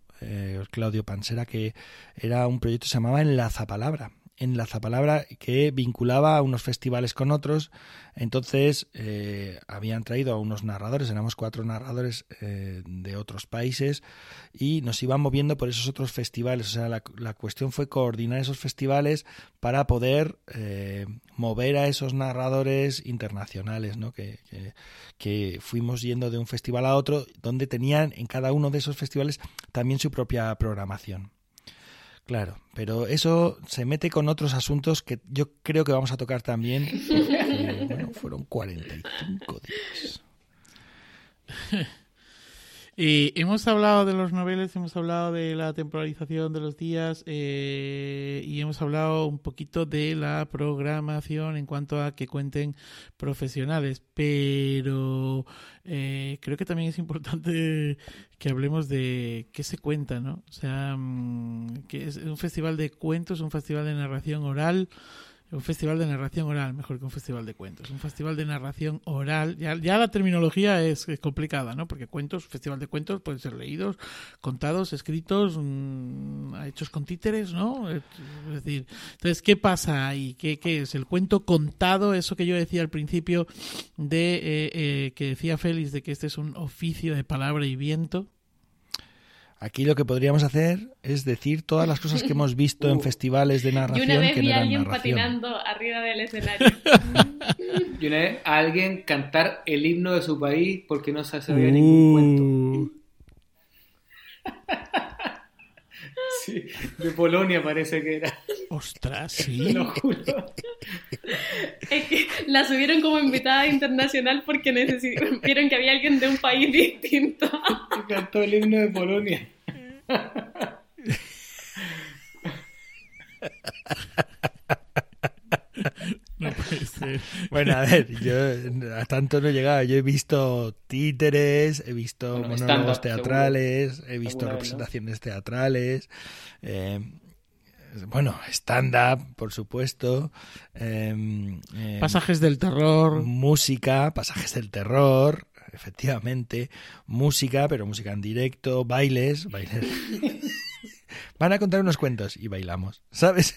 Claudio Pansera, que era un proyecto que se llamaba Enlaza Palabra en la Zapalabra que vinculaba a unos festivales con otros. Entonces eh, habían traído a unos narradores, éramos cuatro narradores eh, de otros países y nos iban moviendo por esos otros festivales. O sea, la, cuestión fue coordinar esos festivales para poder eh, mover a esos narradores internacionales, ¿no? Que, que fuimos yendo de un festival a otro, donde tenían en cada uno de esos festivales también su propia programación. Claro, pero eso se mete con otros asuntos que yo creo que vamos a tocar también. <laughs> bueno, fueron 45 días. <laughs> Y hemos hablado de los noveles, hemos hablado de la temporalización de los días eh, y hemos hablado un poquito de la programación en cuanto a que cuenten profesionales, pero eh, creo que también es importante <laughs> que hablemos de qué se cuenta, ¿no? O sea, mm, que es un festival de cuentos, un festival de narración oral un festival de narración oral, mejor que un festival de cuentos. Un festival de narración oral, ya, ya la terminología es, complicada, ¿no? Porque cuentos, festival de cuentos pueden ser leídos, contados, escritos, mm, hechos con títeres, ¿no? Es decir, entonces, ¿qué pasa ahí? ¿Qué, qué es? El cuento contado, eso que yo decía al principio de eh, eh, que decía Félix de que este es un oficio de palabra y viento, Aquí lo que podríamos hacer es decir todas las cosas que hemos visto en uh. festivales de narración. Y una vez que vi a alguien patinando arriba del escenario. <laughs> y una vez a alguien cantar el himno de su país porque no se sabía ningún cuento. <laughs> Sí, de Polonia parece que era. Ostras, <laughs> sí. Lo juro. Es que la subieron como invitada internacional porque <laughs> vieron que había alguien de un país <laughs> distinto. Y cantó el himno de Polonia. <laughs> Bueno, a ver, yo a tanto no he llegado. Yo he visto títeres, he visto monólogos teatrales, he visto representaciones teatrales. Eh, bueno, stand-up, por supuesto. Em, em, pasajes del terror. Música, pasajes del terror, efectivamente. Música, pero música en directo, bailes, bailes. <laughs> Van a contar unos cuentos y bailamos, ¿sabes?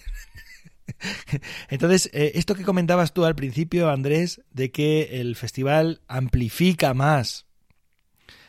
<laughs> Entonces, eh, esto que comentabas tú al principio, Andrés, de que el festival amplifica más,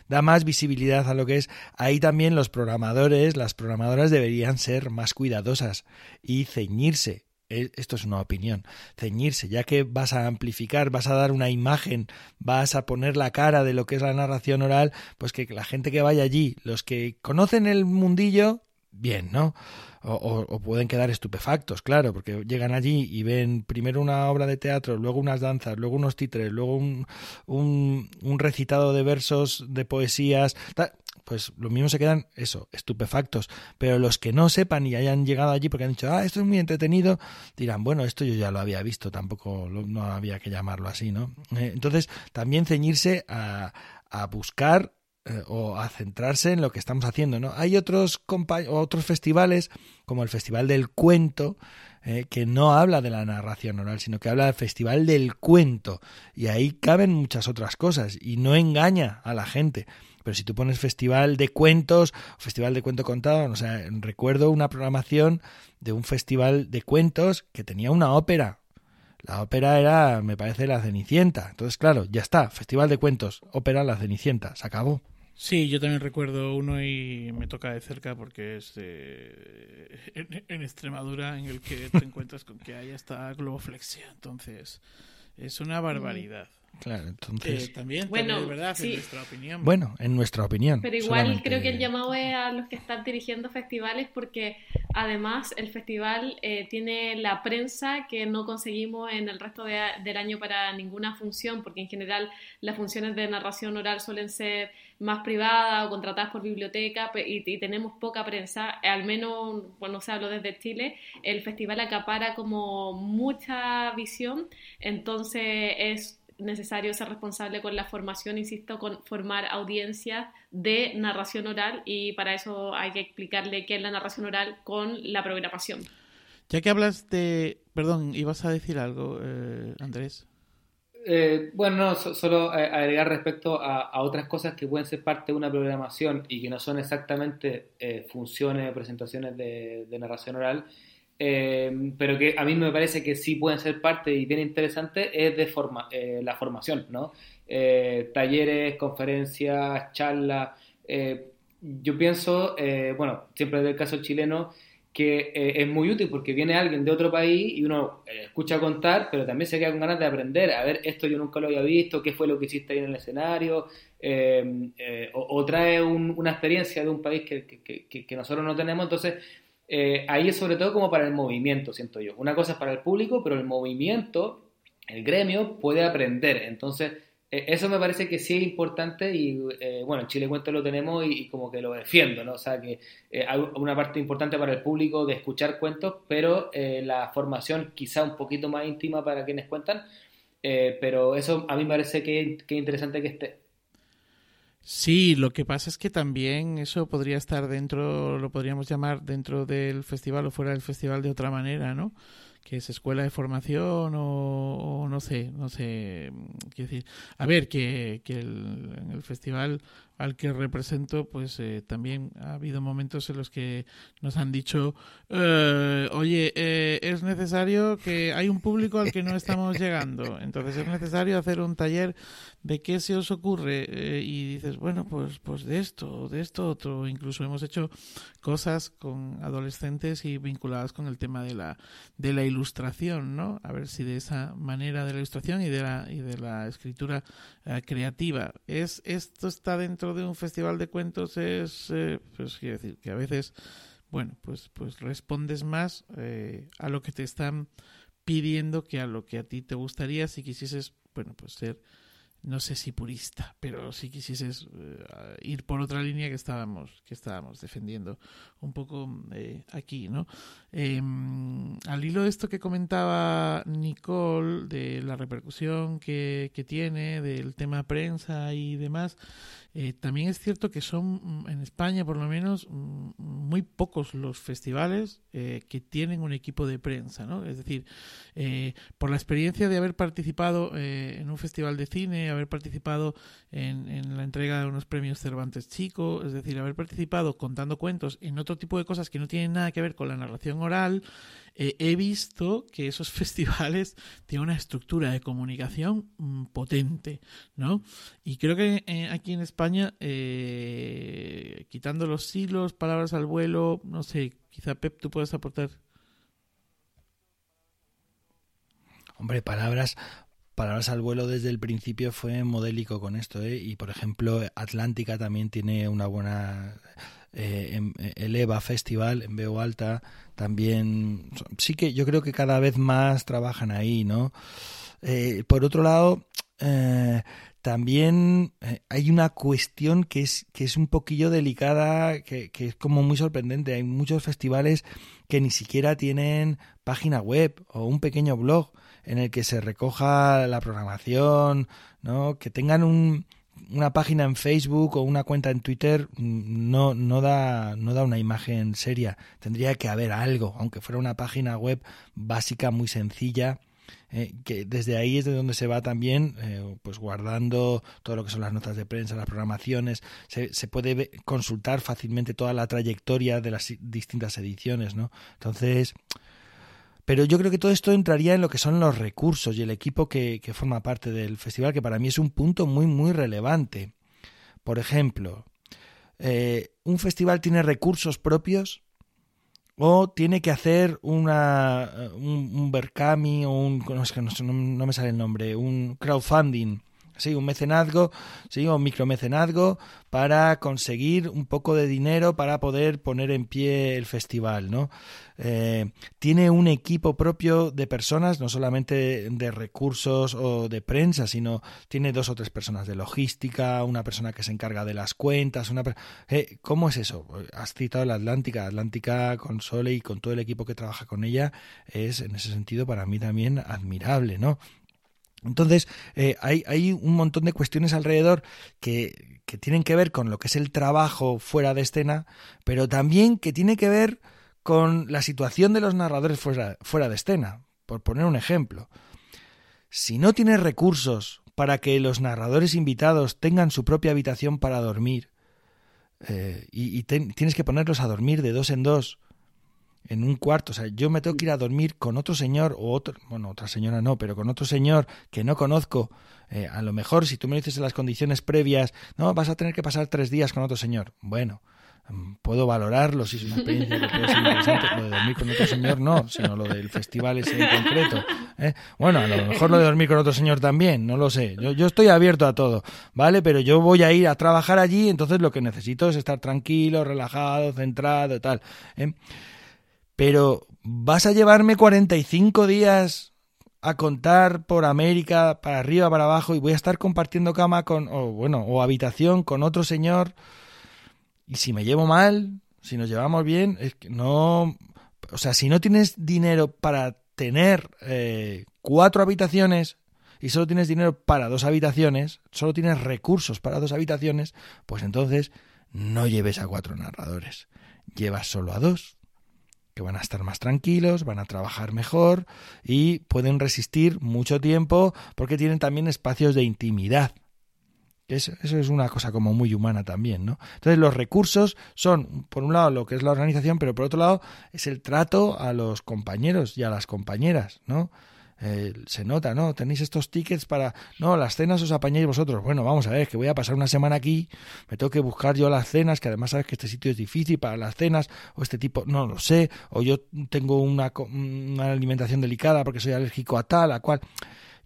da más visibilidad a lo que es, ahí también los programadores, las programadoras deberían ser más cuidadosas y ceñirse. E, esto es una opinión, ceñirse, ya que vas a amplificar, vas a dar una imagen, vas a poner la cara de lo que es la narración oral, pues que la gente que vaya allí, los que conocen el mundillo, bien, ¿no? O, pueden quedar estupefactos, claro, porque llegan allí y ven primero una obra de teatro, luego unas danzas, luego unos títeres, luego un, un, recitado de versos, de poesías, pues lo mismo se quedan, eso, estupefactos. Pero los que no sepan y hayan llegado allí porque han dicho, ah, esto es muy entretenido, dirán, bueno, esto yo ya lo había visto, tampoco no había que llamarlo así, ¿no? Eh, entonces, también ceñirse a, a buscar eh, o a centrarse en lo que estamos haciendo. ¿no? Hay otros, otros festivales, como el Festival del Cuento, eh, que no habla de la narración oral, sino que habla del Festival del Cuento. Y ahí caben muchas otras cosas y no engaña a la gente. Pero si tú pones Festival de Cuentos, Festival de Cuento Contado, o sea, recuerdo una programación de un festival de cuentos que tenía una ópera, la ópera era, me parece, la Cenicienta. Entonces, claro, ya está. Festival de cuentos, ópera La Cenicienta. Se acabó. Sí, yo también recuerdo uno y me toca de cerca porque es eh, en, Extremadura en el que te <laughs> encuentras con que hay hasta globoflexia. Entonces, es una barbaridad. Claro, entonces. Eh, también, bueno, verdad, en nuestra opinión. Bueno, en nuestra opinión. Pero igual creo que el llamado es a los que están dirigiendo festivales porque además el festival eh, tiene la prensa que no conseguimos en el resto del año para ninguna función, porque en general las funciones de narración oral suelen ser más privadas o contratadas por biblioteca y, tenemos poca prensa, al menos, bueno, se hablo desde Chile, el festival acapara como mucha visión, entonces es necesario ser responsable con la formación, insisto, con formar audiencias de narración oral y para eso hay que explicarle qué es la narración oral con la programación. Ya que hablas de... Perdón, ibas a decir algo, eh, Andrés. Eh, bueno, no, solo agregar respecto a, otras cosas que pueden ser parte de una programación y que no son exactamente eh, funciones o presentaciones de, narración oral, eh, pero que a mí me parece que sí pueden ser parte y bien interesante, es de forma, la formación, ¿no? talleres, conferencias, charlas. yo pienso, bueno, siempre desde el caso chileno, que eh, es muy útil porque viene alguien de otro país y uno eh, escucha contar, pero también se queda con ganas de aprender. A ver, esto yo nunca lo había visto, qué fue lo que hiciste ahí en el escenario, eh, o, trae una experiencia de un país que, que, que, nosotros no tenemos. Entonces, ahí es sobre todo como para el movimiento, siento yo. Una cosa es para el público, pero el movimiento, el gremio, puede aprender. Entonces, e, eso me parece que sí es importante y eh, bueno, en Chile Cuento lo tenemos y, como que lo defiendo, ¿no? O sea, que eh, hay una parte importante para el público de escuchar cuentos, pero eh, la formación quizá un poquito más íntima para quienes cuentan, pero eso a mí me parece que, que es interesante que esté. Sí, lo que pasa es que también eso podría estar dentro, lo podríamos llamar dentro del festival o fuera del festival de otra manera, ¿no? que es escuela de formación o, no sé, no sé, qué decir. A ver, que, que el, el festival al que represento, pues eh, también ha habido momentos en los que nos han dicho, eh, oye, eh, es necesario que hay un público al que no estamos llegando, entonces es necesario hacer un taller de qué se os ocurre y dices, bueno, pues, pues de esto, de esto otro, incluso hemos hecho cosas con adolescentes y vinculadas con el tema de la, de la ilustración, ¿no? A ver si de esa manera de la ilustración y de la, y de la escritura creativa, es esto está dentro de un festival de cuentos es, eh, pues quiero decir, que a veces, bueno, pues, pues respondes más eh, a lo que te están pidiendo que a lo que a ti te gustaría si quisieses, bueno, pues ser no sé si purista, pero si quisieses eh, ir por otra línea que estábamos, que estábamos defendiendo un poco eh, aquí, ¿no? Em, al hilo de esto que comentaba Nicole, de la repercusión que, que tiene, del tema prensa y demás, eh, también es cierto que son, mm, en España por lo menos, mm, muy pocos los festivales que tienen un equipo de prensa, ¿no? Es decir, por la experiencia de haber participado en un festival de cine, haber participado en, en, la entrega de unos premios Cervantes Chico, es decir, haber participado contando cuentos en otro tipo de cosas que no tienen nada que ver con la narración oral, eh, he visto que esos <laughs> festivales tienen una estructura de comunicación mm, potente, ¿no? Y creo que eh, aquí en España, eh, quitando los silos, palabras al vuelo, no sé, quizá Pep, tú puedes aportar. Hombre, palabras, Palabras al vuelo desde el principio fue modélico con esto, ¿eh? y por ejemplo Atlántica también tiene una buena eh, em, EVA Festival en Veo Alta también sí que yo creo que cada vez más trabajan ahí, ¿no? Eh, por otro lado, eh, también hay una cuestión que es, que es un poquillo delicada, que, que, es como muy sorprendente. Hay muchos festivales que ni siquiera tienen página web o un pequeño blog en el que se recoja la programación, ¿no? Que tengan un, una página en Facebook o una cuenta en Twitter mm, no, no, da, no da una imagen seria. Tendría que haber algo, aunque fuera una página web básica, muy sencilla. Eh, que desde ahí es de donde se va también eh, pues guardando todo lo que son las notas de prensa, las programaciones, se, se puede consultar fácilmente toda la trayectoria de las distintas ediciones, ¿no? Entonces, pero yo creo que todo esto entraría en lo que son los recursos y el equipo que, forma parte del festival, que para mí es un punto muy, muy relevante. Por ejemplo, eh, ¿un festival tiene recursos propios? ¿O tiene que hacer una, un, un Berkami o un... No, no me sale el nombre, un crowdfunding sí, un mecenazgo, sí, un micromecenazgo para conseguir un poco de dinero para poder poner en pie el festival, ¿no? Eh, tiene un equipo propio de personas, no solamente de recursos o de prensa, sino tiene dos o tres personas de logística, una persona que se encarga de las cuentas, una eh, ¿cómo es eso? Has citado la Atlántica, Atlántica con Sole y con todo el equipo que trabaja con ella es en ese sentido para mí también admirable, ¿no? Entonces, eh, hay, hay, un montón de cuestiones alrededor que, que, tienen que ver con lo que es el trabajo fuera de escena, pero también que tiene que ver con la situación de los narradores fuera, fuera de escena. Por poner un ejemplo, si no tienes recursos para que los narradores invitados tengan su propia habitación para dormir, eh, y, tienes que ponerlos a dormir de dos en dos, en un cuarto. O sea, yo me tengo que ir a dormir con otro señor o otro, bueno, otra señora no, pero con otro señor que no conozco. Eh, a lo mejor si tú me dices en las condiciones previas, no, vas a tener que pasar tres días con otro señor. Bueno, mm, puedo valorarlo si es una experiencia que puede ser interesante. Lo de dormir con otro señor no, sino lo del festival ese en concreto. ¿eh? Bueno, a lo mejor lo de dormir con otro señor también, no lo sé. Yo, yo estoy abierto a todo, ¿vale? Pero yo voy a ir a trabajar allí, entonces lo que necesito es estar tranquilo, relajado, centrado y tal. ¿eh? Pero ¿vas a llevarme 45 días a contar por América, para arriba, para abajo, y voy a estar compartiendo cama con, o bueno, o habitación con otro señor? Y si me llevo mal, si nos llevamos bien, es que no. O sea, si no tienes dinero para tener eh, cuatro habitaciones y solo tienes dinero para dos habitaciones, solo tienes recursos para dos habitaciones, pues entonces no lleves a cuatro narradores. Llevas solo a dos que van a estar más tranquilos, van a trabajar mejor y pueden resistir mucho tiempo porque tienen también espacios de intimidad. Eso, eso, es una cosa como muy humana también, ¿no? Entonces los recursos son, por un lado, lo que es la organización, pero por otro lado es el trato a los compañeros y a las compañeras, ¿no? Eh, se nota, ¿no? Tenéis estos tickets para... No, las cenas os apañáis vosotros. Bueno, vamos a ver, que voy a pasar una semana aquí, me tengo que buscar yo las cenas, que además sabes que este sitio es difícil para las cenas, o este tipo, no lo sé, o yo tengo una, una alimentación delicada porque soy alérgico a tal, a cual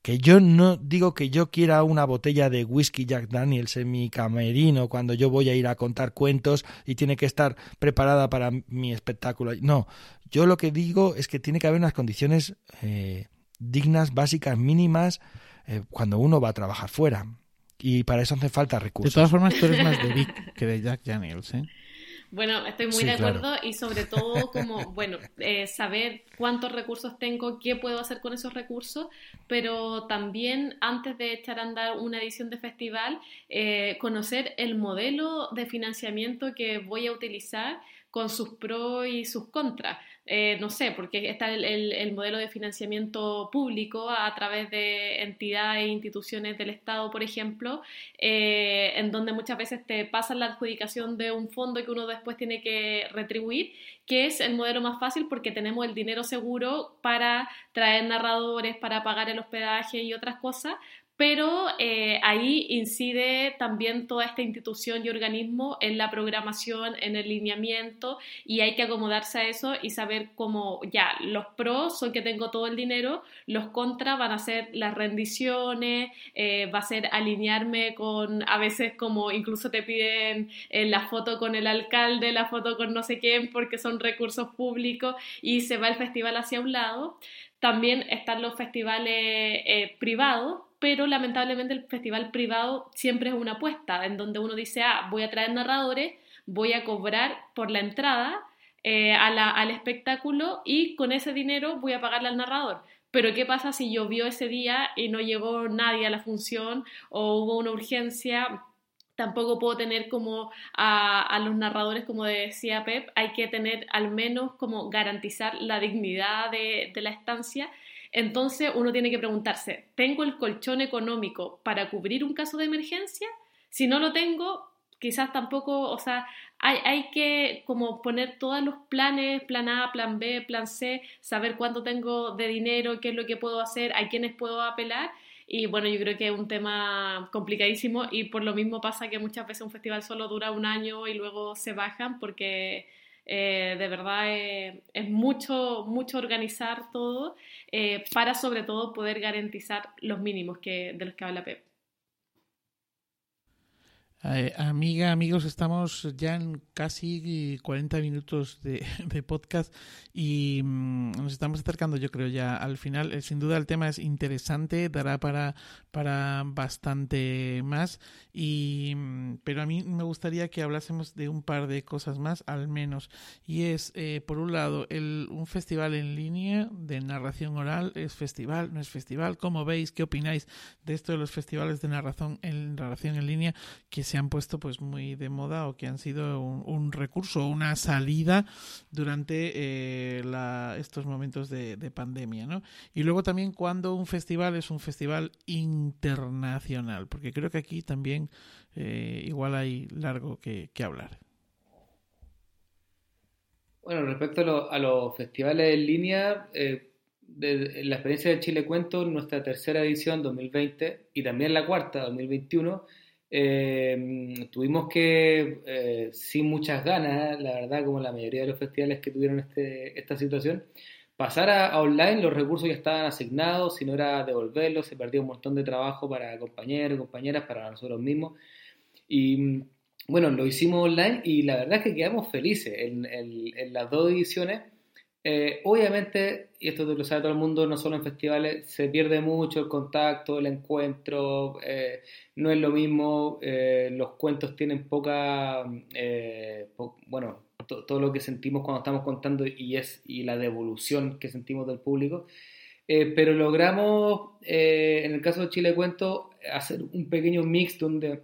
que yo no digo que yo quiera una botella de whisky Jack Daniels en mi camerino cuando yo voy a ir a contar cuentos y tiene que estar preparada para mi espectáculo. No, yo lo que digo es que tiene que haber unas condiciones eh, dignas, básicas, mínimas, eh, cuando uno va a trabajar fuera. Y para eso hace falta recursos. De todas formas, tú eres más de Vic que de Jack Daniels, ¿eh? Bueno, estoy muy de acuerdo y sobre todo como, bueno, eh, saber cuántos recursos tengo, qué puedo hacer con esos recursos, pero también antes de echar a andar una edición de festival, eh, conocer el modelo de financiamiento que voy a utilizar con sus pros y sus contras. Eh, no sé, porque está el, modelo de financiamiento público a, través de entidades e instituciones del Estado, por ejemplo, eh, en donde muchas veces te pasan la adjudicación de un fondo que uno después tiene que retribuir, que es el modelo más fácil porque tenemos el dinero seguro para traer narradores, para pagar el hospedaje y otras cosas, pero eh, ahí incide también toda esta institución y organismo en la programación, en el lineamiento y hay que acomodarse a eso y saber cómo ya los pros son que tengo todo el dinero, los contras van a ser las rendiciones, eh, va a ser alinearme con, a veces como incluso te piden eh, la foto con el alcalde, la foto con no sé quién porque son recursos públicos y se va el festival hacia un lado. También están los festivales privados pero lamentablemente el festival privado siempre es una apuesta, en donde uno dice, ah, voy a traer narradores, voy a cobrar por la entrada eh, al espectáculo y con ese dinero voy a pagarle al narrador. Pero ¿qué pasa si llovió ese día y no llegó nadie a la función o hubo una urgencia? Tampoco puedo tener como a, los narradores, como decía Pep, hay que tener al menos como garantizar la dignidad de, de la estancia entonces uno tiene que preguntarse, ¿tengo el colchón económico para cubrir un caso de emergencia? Si no lo tengo, quizás tampoco, o sea, hay, que como poner todos los planes, plan A, plan B, plan C, saber cuánto tengo de dinero, qué es lo que puedo hacer, a quiénes puedo apelar. Y bueno, yo creo que es un tema complicadísimo y por lo mismo pasa que muchas veces un festival solo dura un año y luego se bajan porque eh, de verdad eh, es mucho, mucho organizar todo eh, para sobre todo poder garantizar los mínimos que, de los que habla Pep. Eh, amiga, amigos, estamos ya en casi 40 minutos <laughs> de, podcast y mm, nos estamos acercando, yo creo, ya al final. Eh, sin duda el tema es interesante, dará para, para bastante más, y, mm, pero a mí me gustaría que hablásemos de un par de cosas más, al menos. Y es, eh, por un lado, el, un festival en línea de narración oral. ¿Es festival? ¿No es festival? ¿Cómo veis? ¿Qué opináis de esto de los festivales de narración en, narración en línea que han puesto pues muy de moda o que han sido un, recurso, una salida durante eh, estos momentos de, pandemia, ¿no? Y luego también cuando un festival es un festival internacional, porque creo que aquí también eh, igual hay largo que, hablar. Bueno, respecto a, los festivales en línea, eh, la experiencia de Chile Cuento, nuestra tercera edición 2020 y también la cuarta 2021, eh, tuvimos que, eh, sin muchas ganas, la verdad, como la mayoría de los festivales que tuvieron este, esta situación, pasar a, online, los recursos ya estaban asignados, si no era devolverlos, se perdía un montón de trabajo para compañeros, compañeras, para nosotros mismos. Y bueno, lo hicimos online y la verdad es que quedamos felices en, en las dos ediciones. Eh, obviamente, y esto lo sabe todo el mundo, no solo en festivales, se pierde mucho el contacto, el encuentro, eh, no es lo mismo, eh, los cuentos tienen poca, bueno, todo lo que sentimos cuando estamos contando y es y la devolución que sentimos del público. pero logramos, en el caso de Chile Cuento, hacer un pequeño mix donde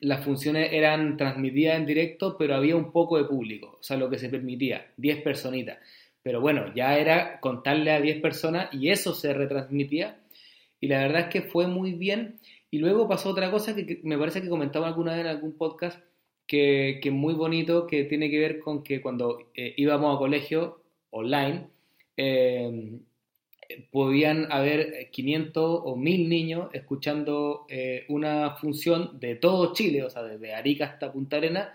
las funciones eran transmitidas en directo, pero había un poco de público, o sea, lo que se permitía, 10 personitas. Pero bueno, ya era contarle a 10 personas y eso se retransmitía. Y la verdad es que fue muy bien. Y luego pasó otra cosa que, me parece que comentaba alguna vez en algún podcast, que, es muy bonito, que tiene que ver con que cuando eh, íbamos a colegio online, eh, podían haber 500 o 1000 niños escuchando eh, una función de todo Chile, o sea, desde Arica hasta Punta Arenas,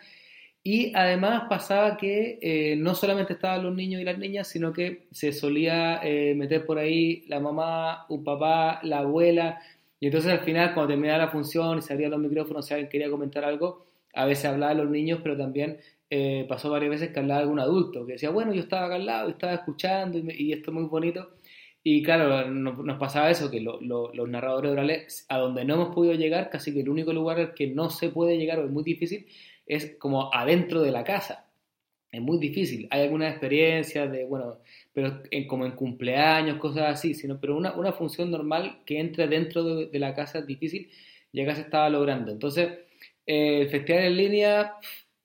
y además pasaba que eh, no solamente estaban los niños y las niñas, sino que se solía eh, meter por ahí la mamá, un papá, la abuela. Y entonces al final, cuando terminaba la función y se abrían los micrófonos, si alguien quería comentar algo, a veces hablaba los niños, pero también eh, pasó varias veces que hablaba algún adulto, que decía, bueno, yo estaba acá al lado, estaba escuchando y, esto es muy bonito. Y claro, nos, pasaba eso, que los narradores orales, a donde no hemos podido llegar, casi que el único lugar al que no se puede llegar o es muy difícil, es como adentro de la casa. Es muy difícil. Hay algunas experiencias de, bueno, pero como en cumpleaños, cosas así, sino, pero una, una función normal que entre dentro de, la casa es difícil, ya que se estaba logrando. Entonces, eh, el festival en línea,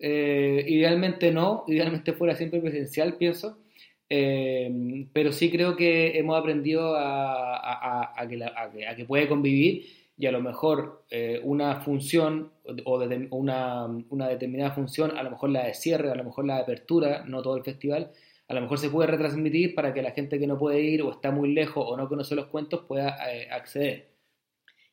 eh, idealmente no, idealmente fuera siempre presencial, pienso. Eh, pero sí creo que hemos aprendido a, a, que, a, que, puede convivir y a lo mejor eh, una función o de, una, una, determinada función, a lo mejor la de cierre, a lo mejor la de apertura, no todo el festival, a lo mejor se puede retransmitir para que la gente que no puede ir o está muy lejos o no conoce los cuentos pueda eh, acceder.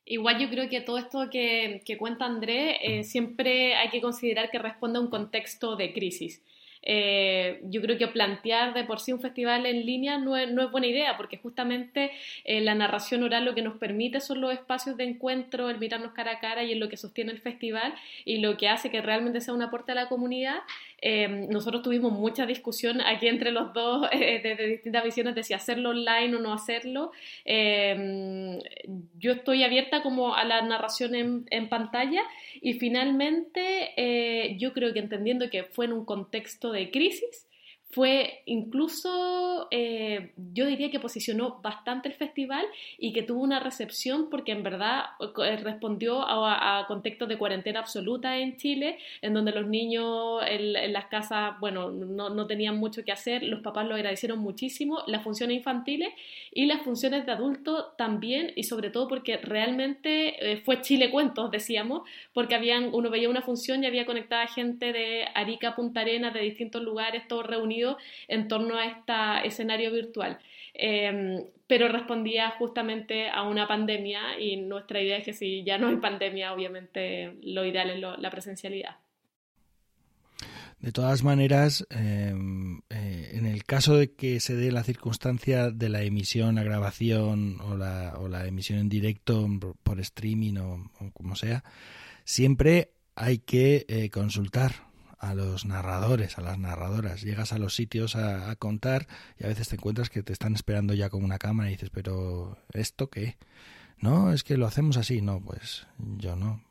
Igual yo creo que todo esto que, que cuenta André eh, siempre hay que considerar que responde a un contexto de crisis. Eh, yo creo que plantear de por sí un festival en línea no es, buena idea, porque justamente eh, la narración oral lo que nos permite son los espacios de encuentro, el mirarnos cara a cara y es lo que sostiene el festival y lo que hace que realmente sea un aporte a la comunidad. Eh, nosotros tuvimos mucha discusión aquí entre los dos <laughs> desde distintas visiones de si hacerlo online o no hacerlo. yo estoy abierta como a la narración en, en pantalla y finalmente yo creo que entendiendo que fue en un contexto de de crisis fue incluso, eh, yo diría que posicionó bastante el festival y que tuvo una recepción porque en verdad eh, respondió a, contextos de cuarentena absoluta en Chile, en donde los niños en, las casas, bueno, no, no, tenían mucho que hacer, los papás lo agradecieron muchísimo, las funciones infantiles y las funciones de adulto también, y sobre todo porque realmente eh, fue Chile Cuentos, decíamos, porque habían, uno veía una función y había conectada gente de Arica, Punta Arenas, de distintos lugares, todos reunidos en torno a este escenario virtual. Em, pero respondía justamente a una pandemia y nuestra idea es que si ya no hay pandemia, obviamente lo ideal es la presencialidad. De todas maneras, em, eh, en el caso de que se dé la circunstancia de la emisión, la grabación o la, emisión en directo por streaming o como sea, siempre hay que eh, consultar a los narradores, a las narradoras. Llegas a los sitios a, contar y a veces te encuentras que te están esperando ya con una cámara y dices, pero ¿esto qué? No, es que lo hacemos así. No, pues yo no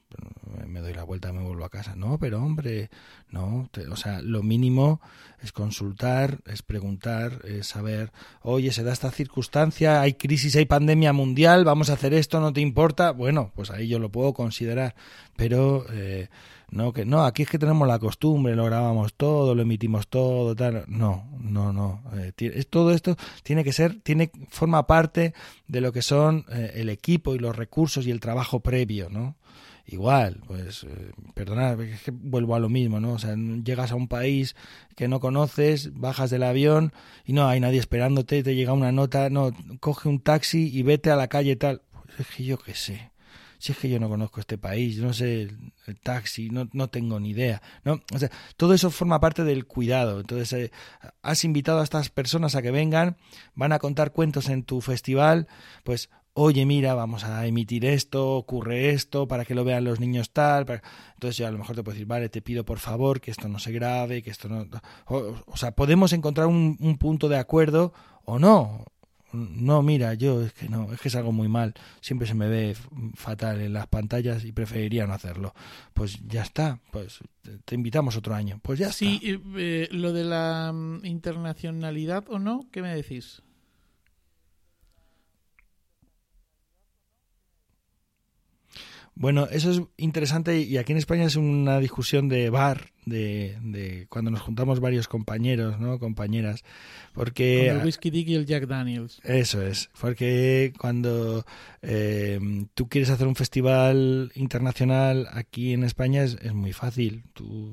me doy la vuelta me vuelvo a casa. No, pero hombre, no, o sea, lo mínimo es consultar, es preguntar, es saber, oye, se da esta circunstancia, hay crisis, hay pandemia mundial, vamos a hacer esto, no te importa. Bueno, pues ahí yo lo puedo considerar, pero eh, no, que no, aquí es que tenemos la costumbre, lo grabamos todo, lo emitimos todo, tal. No, no, no. Eh, todo esto tiene que ser, tiene, forma parte de lo que son eh, el equipo y los recursos y el trabajo previo, ¿no? Igual, pues, eh, perdonad, es que vuelvo a lo mismo, ¿no? O sea, llegas a un país que no conoces, bajas del avión y no hay nadie esperándote, te llega una nota, no, coge un taxi y vete a la calle tal. Pues es que yo qué sé. Si es que yo no conozco este país, no sé el, taxi, no, no, tengo ni idea. ¿no? O sea, todo eso forma parte del cuidado. Entonces, eh, has invitado a estas personas a que vengan, van a contar cuentos en tu festival, pues oye, mira, vamos a emitir esto, ocurre esto, para que lo vean los niños tal. Entonces yo a lo mejor te puedo decir, vale, te pido por favor que esto no se grabe, que esto no... O, sea, podemos encontrar un, punto de acuerdo o no. No, mira, yo es que no, es que es algo muy mal. Siempre se me ve fatal en las pantallas y preferiría no hacerlo. Pues ya está, pues te invitamos otro año. Pues ya sí, está. Sí, eh, lo de la mm, internacionalidad o no, ¿qué me decís? Bueno, eso es interesante y aquí en España es una discusión de bar, de, de cuando nos juntamos varios compañeros, ¿no? Compañeras, porque... el Whisky Dick y el Jack Daniels. Eso es, porque cuando eh, tú quieres hacer un festival internacional aquí en España es, es muy fácil. Tú,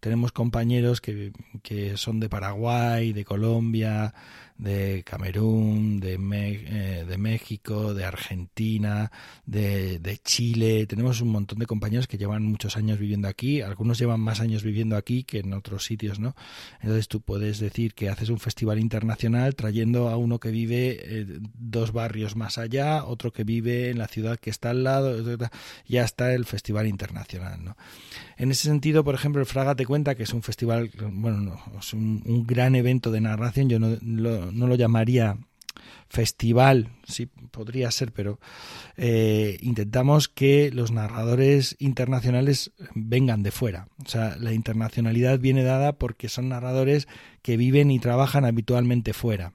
tenemos compañeros que, que son de Paraguay, de Colombia, de Camerún, de, eh, de México, de Argentina, de, de, Chile. Tenemos un montón de compañeros que llevan muchos años viviendo aquí. Algunos llevan más años viviendo aquí que en otros sitios, ¿no? Entonces tú puedes decir que haces un festival internacional trayendo a uno que vive eh, dos barrios más allá, otro que vive en la ciudad que está al lado, ya está el festival internacional, ¿no? En ese sentido, por ejemplo, el Fraga te cuenta que es un festival, bueno, no, es un, gran evento de narración. Yo no no, lo llamaría festival, sí podría ser, pero eh, intentamos que los narradores internacionales vengan de fuera. O sea, la internacionalidad viene dada porque son narradores que viven y trabajan habitualmente fuera.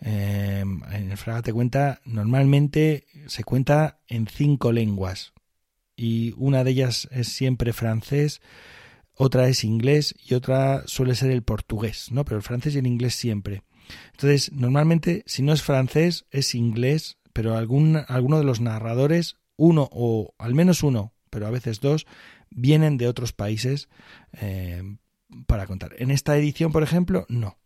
Eh, en el Fraga te cuenta, normalmente se cuenta en cinco lenguas y una de ellas es siempre francés, otra es inglés y otra suele ser el portugués, ¿no? Pero el francés y el inglés siempre. Entonces, normalmente, si no es francés, es inglés, pero algún, alguno de los narradores, uno o al menos uno, pero a veces dos, vienen de otros países eh, para contar. En esta edición, por ejemplo, no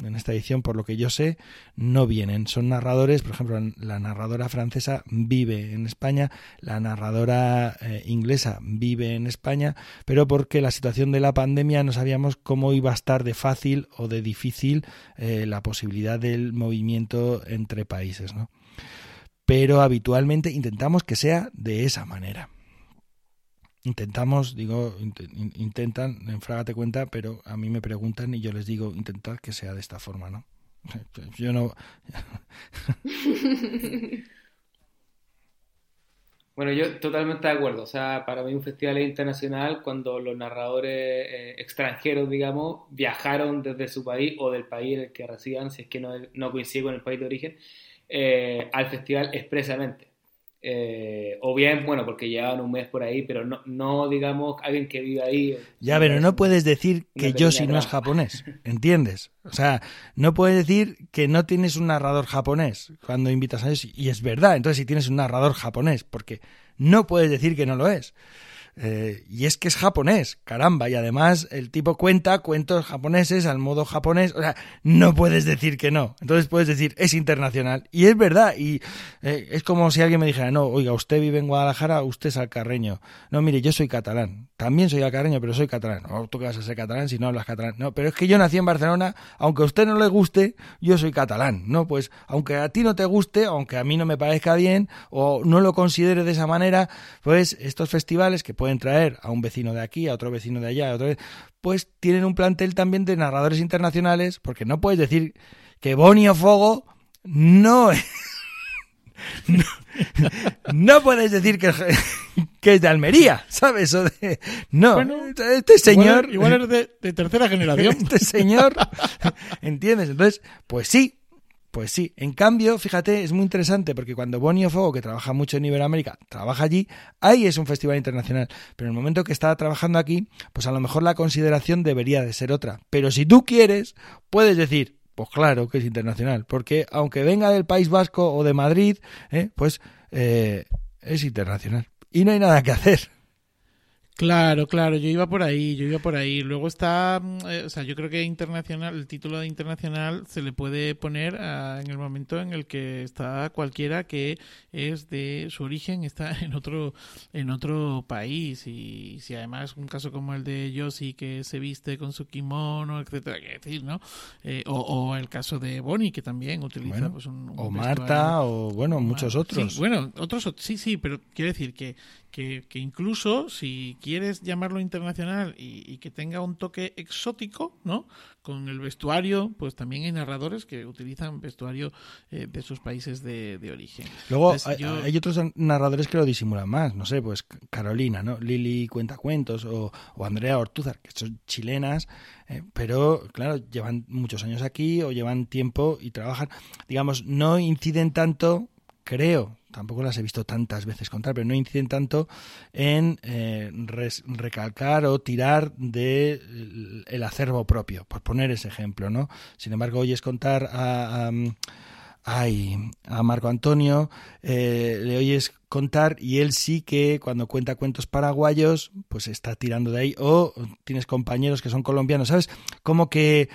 en esta edición, por lo que yo sé, no vienen. Son narradores, por ejemplo, la narradora francesa vive en España, la narradora eh, inglesa vive en España, pero porque la situación de la pandemia no sabíamos cómo iba a estar de fácil o de difícil eh, la posibilidad del movimiento entre países, ¿no? Pero habitualmente intentamos que sea de esa manera intentamos, digo, intentan, en Fraga te cuenta, pero a mí me preguntan y yo les digo, intentad que sea de esta forma, ¿no? <laughs> Yo no... <laughs> bueno, yo totalmente de acuerdo. O sea, para mí un festival es internacional cuando los narradores eh, extranjeros, digamos, viajaron desde su país o del país en el que residan, si es que no, no coincide con el país de origen, eh, al festival expresamente. Eh, o bien, bueno, porque llevan un mes por ahí, pero no, no digamos alguien que vive ahí. Ya, pero no puedes decir que yo si no es japonés, <laughs> ¿entiendes? O sea, no puedes decir que no tienes un narrador japonés cuando invitas a ellos, y es verdad, entonces si tienes un narrador japonés, porque no puedes decir que no lo es. Eh, y es que es japonés, caramba, y además el tipo cuenta cuentos japoneses al modo japonés, o sea, no puedes decir que no, entonces puedes decir es internacional, y es verdad, y eh, es como si alguien me dijera, no, oiga, usted vive en Guadalajara, usted es alcarreño, no, mire, yo soy catalán, también soy alcareño, pero soy catalán. No, tú que vas a ser catalán si no hablas catalán. No, pero es que yo nací en Barcelona, aunque a usted no le guste, yo soy catalán, ¿no? Pues aunque a ti no te guste, aunque a mí no me parezca bien, o no lo considere de esa manera, pues estos festivales que pueden traer a un vecino de aquí, a otro vecino de allá, a otro, pues tienen un plantel también de narradores internacionales, porque no puedes decir que Bonio Fogo no es <laughs> no, puedes decir que, que, es de Almería, ¿sabes? no, este señor... Igual, es de, tercera generación. <laughs> Este señor, <laughs> ¿entiendes? Entonces, pues sí, pues sí. En cambio, fíjate, es muy interesante porque cuando Bonnie Fogo, que trabaja mucho en Iberoamérica, trabaja allí, ahí es un festival internacional. Pero en el momento que está trabajando aquí, pues a lo mejor la consideración debería de ser otra. Pero si tú quieres, puedes decir, pues claro que es internacional, porque aunque venga del País Vasco o de Madrid, ¿eh? pues eh, es internacional. Y no hay nada que hacer. Claro, claro, yo iba por ahí, yo iba por ahí. Luego está, mm, eh, o sea, yo creo que internacional, el título de internacional se le puede poner en el momento en el que está cualquiera que es de su origen está <laughs> en otro en otro país y si además un caso como el de Yossi que se viste con su kimono, etcétera, que decir, ¿no? Eh, o, el caso de Bonnie que también utiliza pues un, o Marta o bueno muchos otros. Sí, bueno, otros sí, sí, pero quiero decir que que, incluso si quieres llamarlo internacional y, que tenga un toque exótico, ¿no? Con el vestuario, pues también hay narradores que utilizan vestuario eh, de sus países de, origen. Luego hay, otros narradores que lo disimulan más, no sé, pues Carolina, ¿no? Lili Cuentacuentos o, o Andrea Ortúzar, que son chilenas, eh, pero claro, llevan muchos años aquí o llevan tiempo y trabajan, digamos, no inciden tanto creo, tampoco las he visto tantas veces contar, pero no inciden tanto en eh, recalcar o tirar de el acervo propio, por poner ese ejemplo, ¿no? Sin embargo, hoy es contar a, a, Marco Antonio, eh, le oyes contar y él sí que cuando cuenta cuentos paraguayos, pues está tirando de ahí, o tienes compañeros que son colombianos, ¿sabes? Como que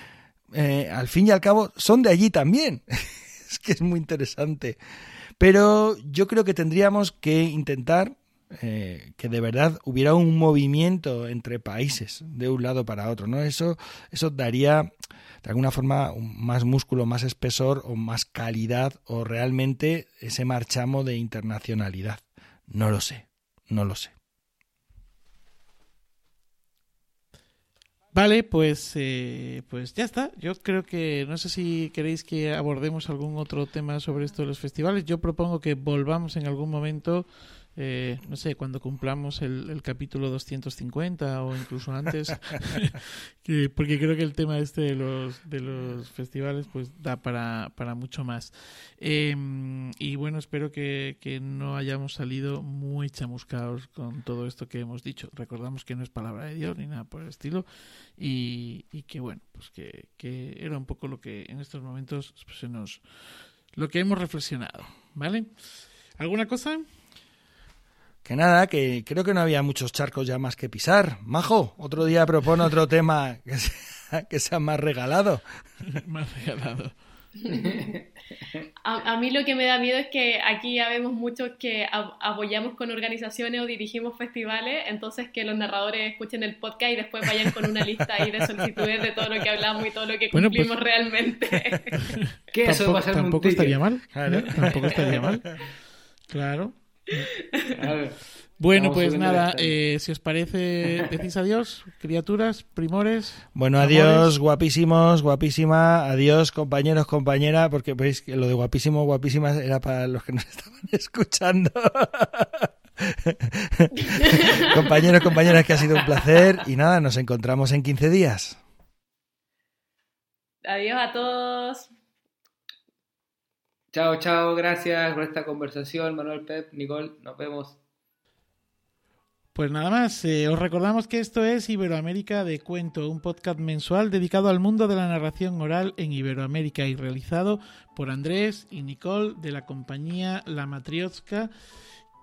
eh, al fin y al cabo son de allí también. <laughs> es que es muy interesante. Pero yo creo que tendríamos que intentar eh, que de verdad hubiera un movimiento entre países de un lado para otro, ¿no? Eso, eso daría de alguna forma más músculo, más espesor o más calidad o realmente ese marchamo de internacionalidad. No lo sé, no lo sé. Vale, pues, eh, pues ya está. Yo creo que no sé si queréis que abordemos algún otro tema sobre esto de los festivales. Yo propongo que volvamos en algún momento eh, no sé, cuando cumplamos el, capítulo 250 o incluso antes, <laughs> porque creo que el tema este de los, de los festivales pues da para, para mucho más. Em, y bueno, espero que, que, no hayamos salido muy chamuscados con todo esto que hemos dicho. Recordamos que no es palabra de Dios ni nada por el estilo y, y que bueno, pues que, que era un poco lo que en estos momentos pues, se nos... lo que hemos reflexionado, ¿vale? ¿Alguna cosa? Que nada, que creo que no había muchos charcos ya más que pisar. Majo, otro día propone otro <laughs> tema que sea, que sea más regalado. <laughs> más regalado. A, mí lo que me da miedo es que aquí ya vemos muchos que apoyamos con organizaciones o dirigimos festivales, entonces que los narradores escuchen el podcast y después vayan con una lista ahí de solicitudes de todo lo que hablamos y todo lo que pues cumplimos realmente. <laughs> ¿Qué eso va a ser tampoco estaría mal. Tampoco estaría mal. Claro. Bueno, pues nada, eh, si os parece, <laughs> decís adiós, criaturas, primores. Bueno, adiós, guapísimos, guapísima, adiós, compañeros, compañera, porque veis que lo de guapísimo, guapísimas era para los que nos <laughs> estaban escuchando. <laughs> compañeros, compañeras, que ha sido un placer y nada, nos encontramos en 15 días. Adiós a todos. Chao, chao, gracias por esta conversación, Manuel Pep, Nicole, nos vemos. Pues nada más, eh, os recordamos que esto es Iberoamérica de Cuento, un podcast mensual dedicado al mundo de la narración oral en Iberoamérica y realizado por Andrés y Nicole de la compañía La Matrioska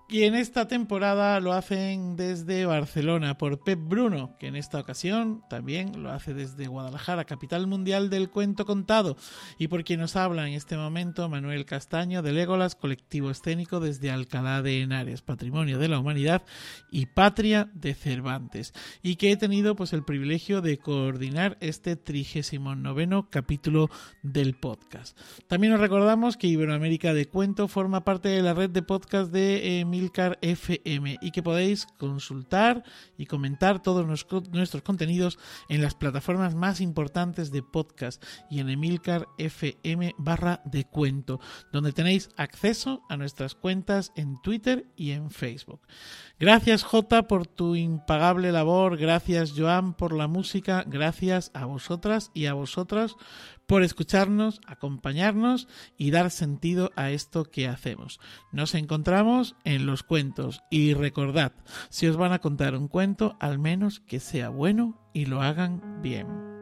Y en esta temporada lo hacen desde Barcelona por Pep Bruno, que en esta ocasión también lo hace desde Guadalajara, capital mundial del cuento contado. Y por quien nos habla en este momento, Manuel Castaño de Legolas, colectivo escénico desde Alcalá de Henares, patrimonio de la humanidad y patria de Cervantes. Y que he tenido pues el privilegio de coordinar este 39 capítulo del podcast. También nos recordamos que Iberoamérica de Cuento forma parte de la red de podcast de eh, FM y que podéis consultar y comentar todos nuestros contenidos en las plataformas más importantes de podcast y en Emilcar FM barra de cuento, donde tenéis acceso a nuestras cuentas en Twitter y en Facebook. Gracias Jota por tu impagable labor, gracias Joan por la música, gracias a vosotras y a vosotras por escucharnos, acompañarnos y dar sentido a esto que hacemos. Nos encontramos en los cuentos y recordad, si os van a contar un cuento, al menos que sea bueno y lo hagan bien.